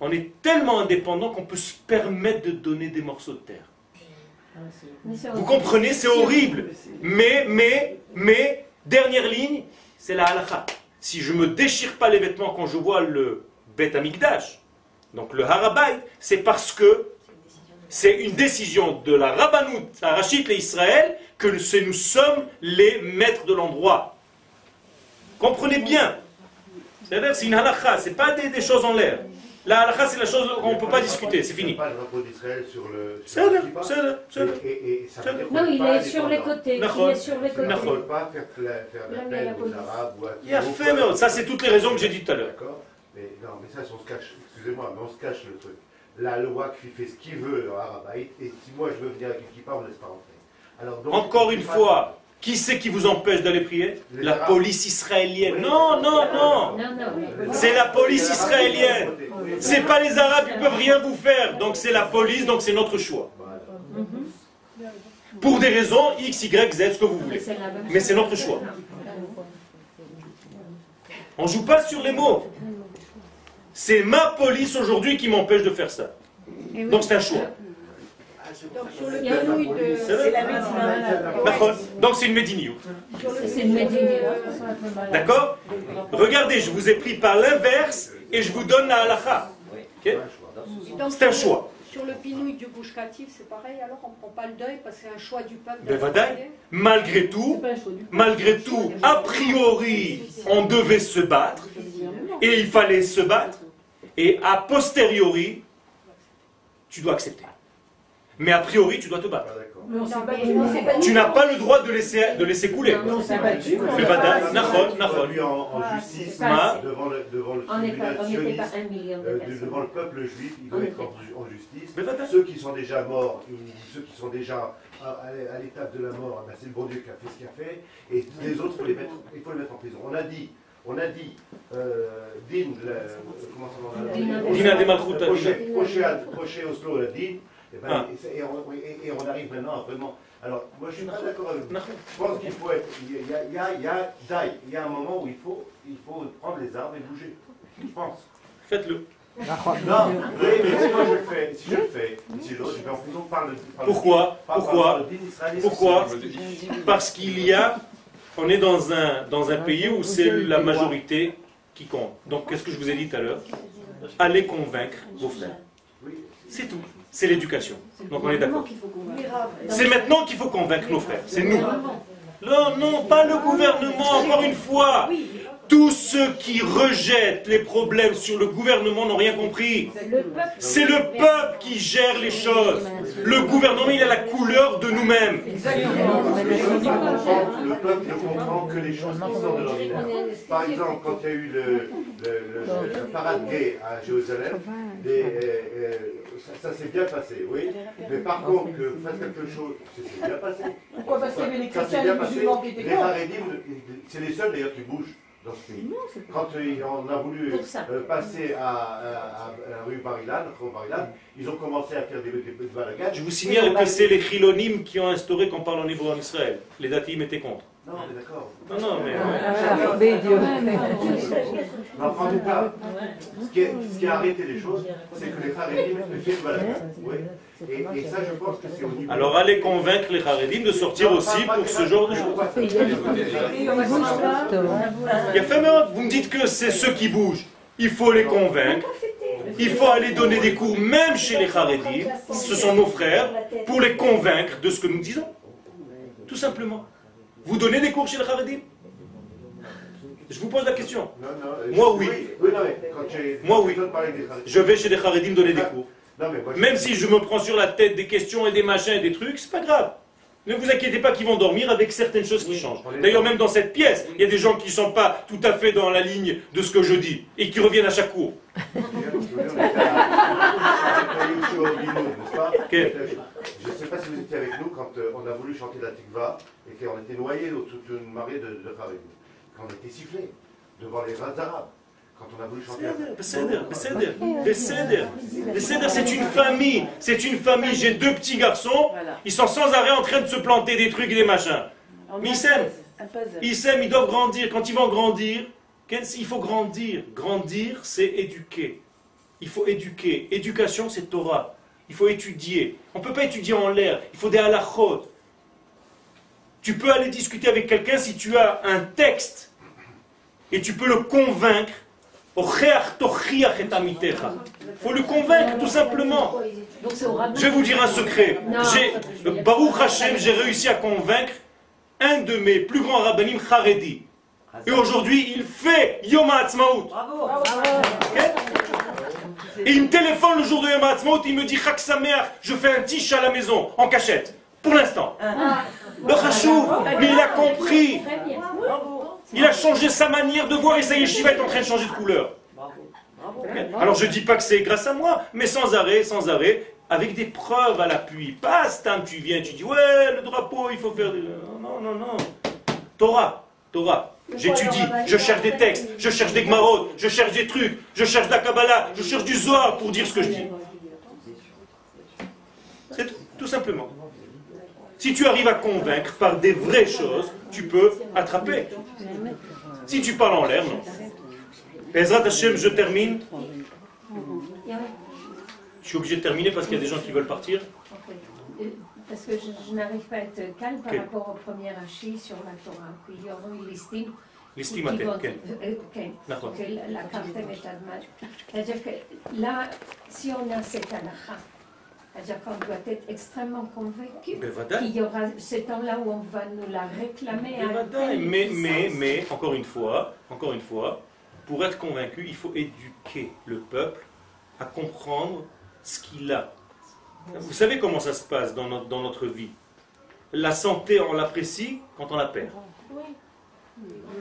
on est tellement indépendant qu'on peut se permettre de donner des morceaux de terre. Vous comprenez, c'est horrible. Mais, mais, mais, dernière ligne, c'est la halakha. Si je ne me déchire pas les vêtements quand je vois le Bet Amigdash, donc le Harabait, c'est parce que c'est une décision de la Rabbanout, Rachid et Israël, que nous sommes les maîtres de l'endroit. Comprenez bien. C'est-à-dire, c'est une halakha, ce n'est pas des choses en l'air. La halakha, c'est la chose qu'on ne peut pas discuter, c'est fini. pas le drapeau d'Israël sur le. C'est là, c'est là. Non, il est sur les côtés. Il est sur les côtés. Il ne faut pas faire l'appel aux Arabes ou à. Il a fait, mais ça, c'est toutes les raisons que j'ai dit tout à l'heure. D'accord Mais non, mais ça, on se cache, excusez-moi, mais on se cache le truc. La loi qui fait ce qu'il veut Arabite, et si moi je veux venir avec une kippa, on ne laisse pas rentrer. Alors, donc, Encore une fois, qui c'est qui vous empêche d'aller prier La police israélienne. Non, non, non. C'est la police israélienne. C'est pas les Arabes, ils peuvent rien vous faire. Donc c'est la police, donc c'est notre choix. Pour des raisons X, Y, Z, ce que vous voulez. Mais c'est notre choix. On joue pas sur les mots. C'est ma police aujourd'hui qui m'empêche de faire ça. Donc c'est un choix. Donc c'est une médiniout. C'est une D'accord Regardez, je vous ai pris par l'inverse et je vous donne la halakha. C'est un choix. Sur le pinouille du bouche c'est pareil, alors on ne prend pas le deuil parce que c'est un choix du peuple. malgré tout, malgré tout, a priori, on devait se battre et il fallait se battre et a posteriori, tu dois accepter. Mais a priori, tu dois te battre. Tu n'as pas le droit de laisser, de laisser couler. On s'est battu. Lui en justice devant le, devant le euh, devant le peuple juif, il doit être en justice. Ceux qui sont déjà morts, ceux qui sont déjà à l'étape de la mort, ben, c'est le bon Dieu qui a fait ce qu'il a fait. Et les autres, il faut les mettre en prison. On a dit on a dit, euh, Din. Proché Oslo, la Din, et, ben, ah. et, on, et, on, arrive maintenant à vraiment. Alors, moi je suis très d'accord avec vous. Je pense qu'il faut être. Il y a, il y a, il y a, il y a un moment où il faut, il faut prendre les arbres et bouger. Je pense. Faites-le. Non, oui, mais si moi je le fais, si je le fais, si l'autre, je vais en prison par le. Pourquoi Pourquoi Pourquoi Parce qu'il y a. On est dans un, dans un pays où c'est la majorité qui compte. Donc, qu'est-ce que je vous ai dit tout à l'heure Allez convaincre vos frères. C'est tout c'est l'éducation. Donc on est d'accord. C'est maintenant qu'il faut convaincre nos frères. C'est nous. Non, non, pas le gouvernement, encore une fois. Tous ceux qui rejettent les problèmes sur le gouvernement n'ont rien compris. C'est le peuple qui gère les choses. Le gouvernement, il a la couleur de nous-mêmes. Le peuple ne comprend que les choses qui sortent de l'ordinaire. Par exemple, quand il y a eu le, parade gay à Jérusalem, euh, euh, ça, s'est bien passé, oui. Mais par contre, que vous faites quelque chose, ça s'est bien passé. Pourquoi Parce qu'il y avait les chrétiens et les musulmans qui étaient Les c'est les seuls d'ailleurs qui bougent Quand on a voulu euh, passer à, la rue Barilan, ils ont commencé à faire des, des, des Je vous signale que c'est les chilonimes qui ont instauré qu'on parle en hébreu en Israël. Les datim étaient contre. Non, on est d'accord. Non, non, mais. en tout cas, ce qui, ce qui a arrêté les choses, c'est que les Haredim fait Oui. Et, et, ça, je pense que c'est au niveau. Alors, allez convaincre les Haredim de sortir aussi pour ce genre de choses. Il y a fait Vous me dites que c'est ceux qui bougent. Il faut les convaincre. Il faut aller donner des cours, même chez les Haredim, ce sont nos frères, pour les convaincre de ce que nous disons. Tout simplement. Vous donnez des cours chez les Haredim? Je vous pose la question. moi, oui. moi, oui. Je vais chez les Haredim donner des cours. Même si je me prends sur la tête des questions et des machins et des trucs, c'est pas grave. Ne vous inquiétez pas qu'ils vont dormir avec certaines choses qui changent. D'ailleurs, même dans cette pièce, il y a des gens qui ne sont pas tout à fait dans la ligne de ce que je dis et qui reviennent à chaque cours. Je ne sais pas si vous étiez avec nous quand euh, on a voulu chanter la tikva et qu'on était noyé dans toute une marée de, de Quand on était sifflé devant les rats arabes. Quand on a voulu chanter. c'est une famille. C'est une famille. J'ai deux petits garçons. Ils sont sans arrêt en train de se planter des trucs et des machins. Mais ils s'aiment. Ils s'aiment, ils doivent grandir. Quand ils vont grandir, il faut grandir. Grandir, c'est éduquer. Il faut éduquer. Éducation, c'est Torah. Il faut étudier. On ne peut pas étudier en l'air. Il faut des halachot. Tu peux aller discuter avec quelqu'un si tu as un texte et tu peux le convaincre faut le convaincre tout simplement. Je vais vous dire un secret. Baruch Hashem, j'ai réussi à convaincre un de mes plus grands rabbinim Haredi. Et aujourd'hui, il fait Yom HaAtzmaut. Et il me téléphone le jour de Yom HaAtzmaut, il me dit Chak je fais un tiche à la maison, en cachette. Pour l'instant. Ah. Le Chachou, mais il a compris. Il a changé sa manière de voir et sa yeshiva est en train de changer de couleur. Alors je ne dis pas que c'est grâce à moi, mais sans arrêt, sans arrêt, avec des preuves à l'appui. Pas Stam, tu viens, tu dis ouais, le drapeau, il faut faire. Non, non, non. Torah, Torah. J'étudie, je cherche des textes, je cherche des gmarot, je cherche des trucs, je cherche de la Kabbalah, je cherche du Zohar pour dire ce que je dis. C'est tout, tout simplement. Si tu arrives à convaincre par des vraies choses, tu peux attraper. Si tu parles en l'air, non. Hashem, je termine. Je suis obligé de terminer parce qu'il y a des gens qui veulent partir. Parce que je, n'arrive pas à être calme par rapport au premier hachis sur la Torah. Puis il y aura l'estime. L'estime à tête. La carte est C'est-à-dire que là, si on a cette halakha, c'est-à-dire qu'on doit être extrêmement convaincu qu'il y aura ce temps-là où on va nous la réclamer. Mais, mais, mais, encore une fois, encore une fois, pour être convaincu, il faut éduquer le peuple à comprendre ce qu'il a. Vous savez comment ça se passe dans notre, dans notre vie La santé, on l'apprécie quand on la perd.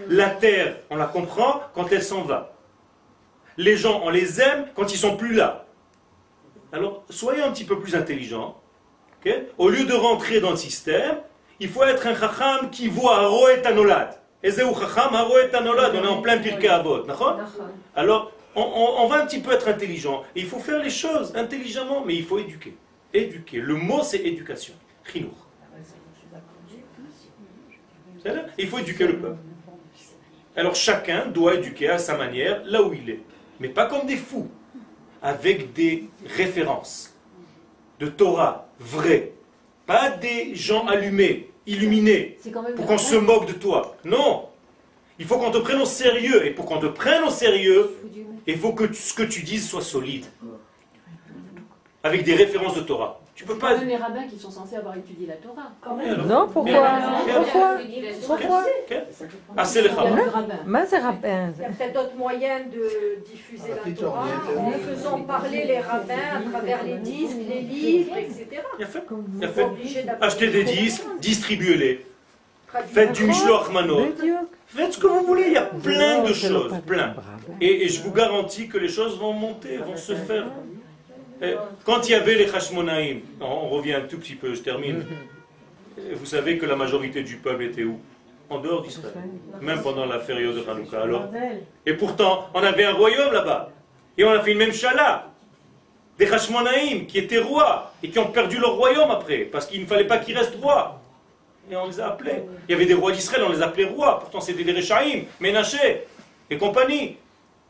La terre, on la comprend quand elle s'en va. Les gens, on les aime quand ils sont plus là. Alors, soyez un petit peu plus intelligents. Au lieu de rentrer dans le système, il faut être un chacham qui voit Roet Anolad. On est en plein Pirkei Avot. Alors, on, va un petit peu être intelligent. Et il faut faire les choses intelligemment, mais il faut éduquer. Éduquer. Le mot, c'est éducation. Chinour. Il faut éduquer le peuple. Alors chacun doit éduquer à sa manière, là où il est. Mais pas comme des fous. Avec des références de Torah vraies. Pas des gens allumés illuminé pour qu'on se moque de toi. Non Il faut qu'on te prenne au sérieux. Et pour qu'on te prenne au sérieux, il faut que ce que tu dises soit solide. Avec des références de Torah. Tu peux pas. les rabbins qui sont censés avoir étudié la Torah. Non, pourquoi Pourquoi Pourquoi Ah, c'est les rabbins. Mais c'est rabbin. Il y a peut-être d'autres moyens de diffuser la Torah en faisant parler les rabbins à travers les disques, les livres, etc. Il a fait. Il a fait. Achetez des disques, distribuez-les. Faites du Mishloach Manot. Faites ce que vous voulez, il y a plein de choses, plein. Et, et je vous garantis que les choses vont monter, vont se faire. Eh, quand il y avait les Hashmonaïm, on revient un tout petit peu, je termine. Vous savez que la majorité du peuple était où? En dehors d'Israël. Même pendant la période de Hanouka. Alors. Et pourtant, on avait un royaume là-bas. Et on a fait une même chala. Des Hashmonaïm qui étaient rois et qui ont perdu leur royaume après. Parce qu'il ne fallait pas qu'ils restent rois. Et on les a appelés. Il y avait des rois d'Israël, on les appelait rois. Pourtant, c'était des Rechaïm, Ménaché et compagnie.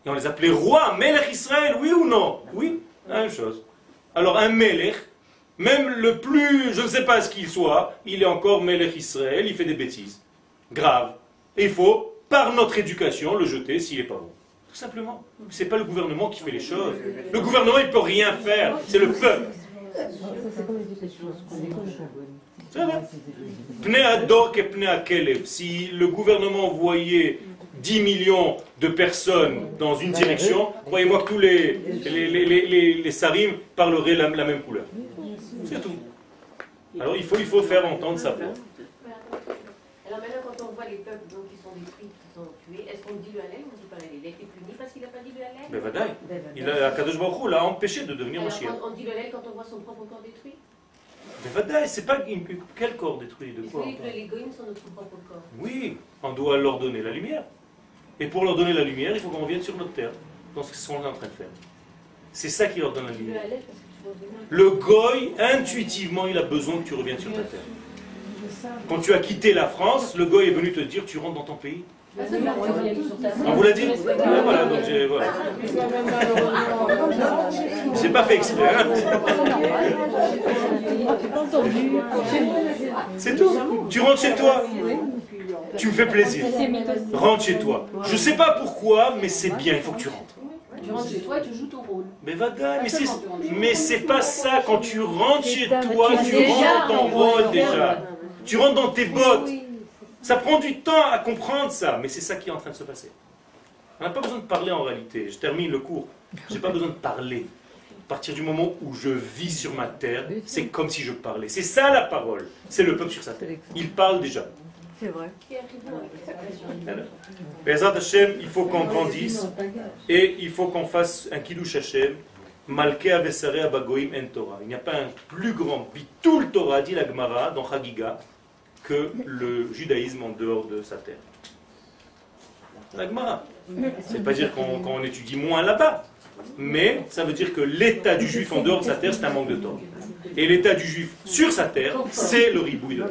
Et on les appelait rois, Melech Israël, oui ou non? Oui, la même chose. Alors, un Melech, même le plus, je ne sais pas ce qu'il soit, il est encore Melech Israël, il fait des bêtises. Grave. Et il faut, par notre éducation, le jeter s'il n'est pas bon. Tout simplement. Ce n'est pas le gouvernement qui fait les choses. Le gouvernement, il ne peut rien faire. C'est le peuple. Si le gouvernement voyait 10 millions de personnes dans une direction, croyez-moi que tous les, les, les, les, sarim parleraient la, la même couleur. C'est tout. Alors il faut, il faut faire entendre sa voix. Alors maintenant, quand on voit les peuples donc, qui sont détruits, qui sont tués, est-ce qu'on dit le Halem ou on dit pas Il a été puni parce qu'il n'a pas dit le Halem Ben Vadaï. Il a, Kadosh Baruch l'a empêché de devenir Mashiach. On, on dit le Halem quand on voit son propre corps détruit? Mais Vadaï, c'est pas quel corps détruit? De quoi que les goïms sont notre propre corps Oui, on doit leur donner la lumière. Et pour leur donner la lumière, il faut qu'on revienne sur notre terre, dans ce qu'ils sont en train de faire. C'est ça qui leur donne la lumière. Le goy, intuitivement, il a besoin que tu reviennes sur ta terre. Quand tu as quitté la France, le goy est venu te dire tu rentres dans ton pays. On vous l'a dit Voilà, donc j'ai. Voilà. J'ai pas fait exprès. Hein. C'est tout. Tu rentres chez toi. Tu me fais plaisir. Rentre chez toi. Je sais pas pourquoi, mais c'est bien, il faut que tu rentres. Tu rentres chez toi et tu joues ton rôle. Mais vada, mais c'est pas ça. Quand tu rentres chez toi, tu rentres ton rôle déjà. Tu rentres dans tes bottes. Ça prend du temps à comprendre ça, mais c'est ça qui est en train de se passer. On n'a pas besoin de parler en réalité. Je termine le cours. Je n'ai pas besoin de parler. À partir du moment où je vis sur ma terre, c'est comme si je parlais. C'est ça la parole. C'est le peuple sur sa terre. Il parle déjà. C'est vrai. Bezat Hashem, il faut qu'on grandisse et il faut qu'on fasse un kiddush Hashem. Malke avesare abagoim en Torah. Il n'y a pas un plus grand bitul Torah, dit la Gemara dans Chagiga, que le judaïsme en dehors de sa terre. La Gemara. C'est pas dire qu'on étudie moins là-bas, mais ça veut dire que l'état du juif en dehors de sa terre, c'est un manque de Torah et l'état du juif sur sa terre, c'est le ribouille de la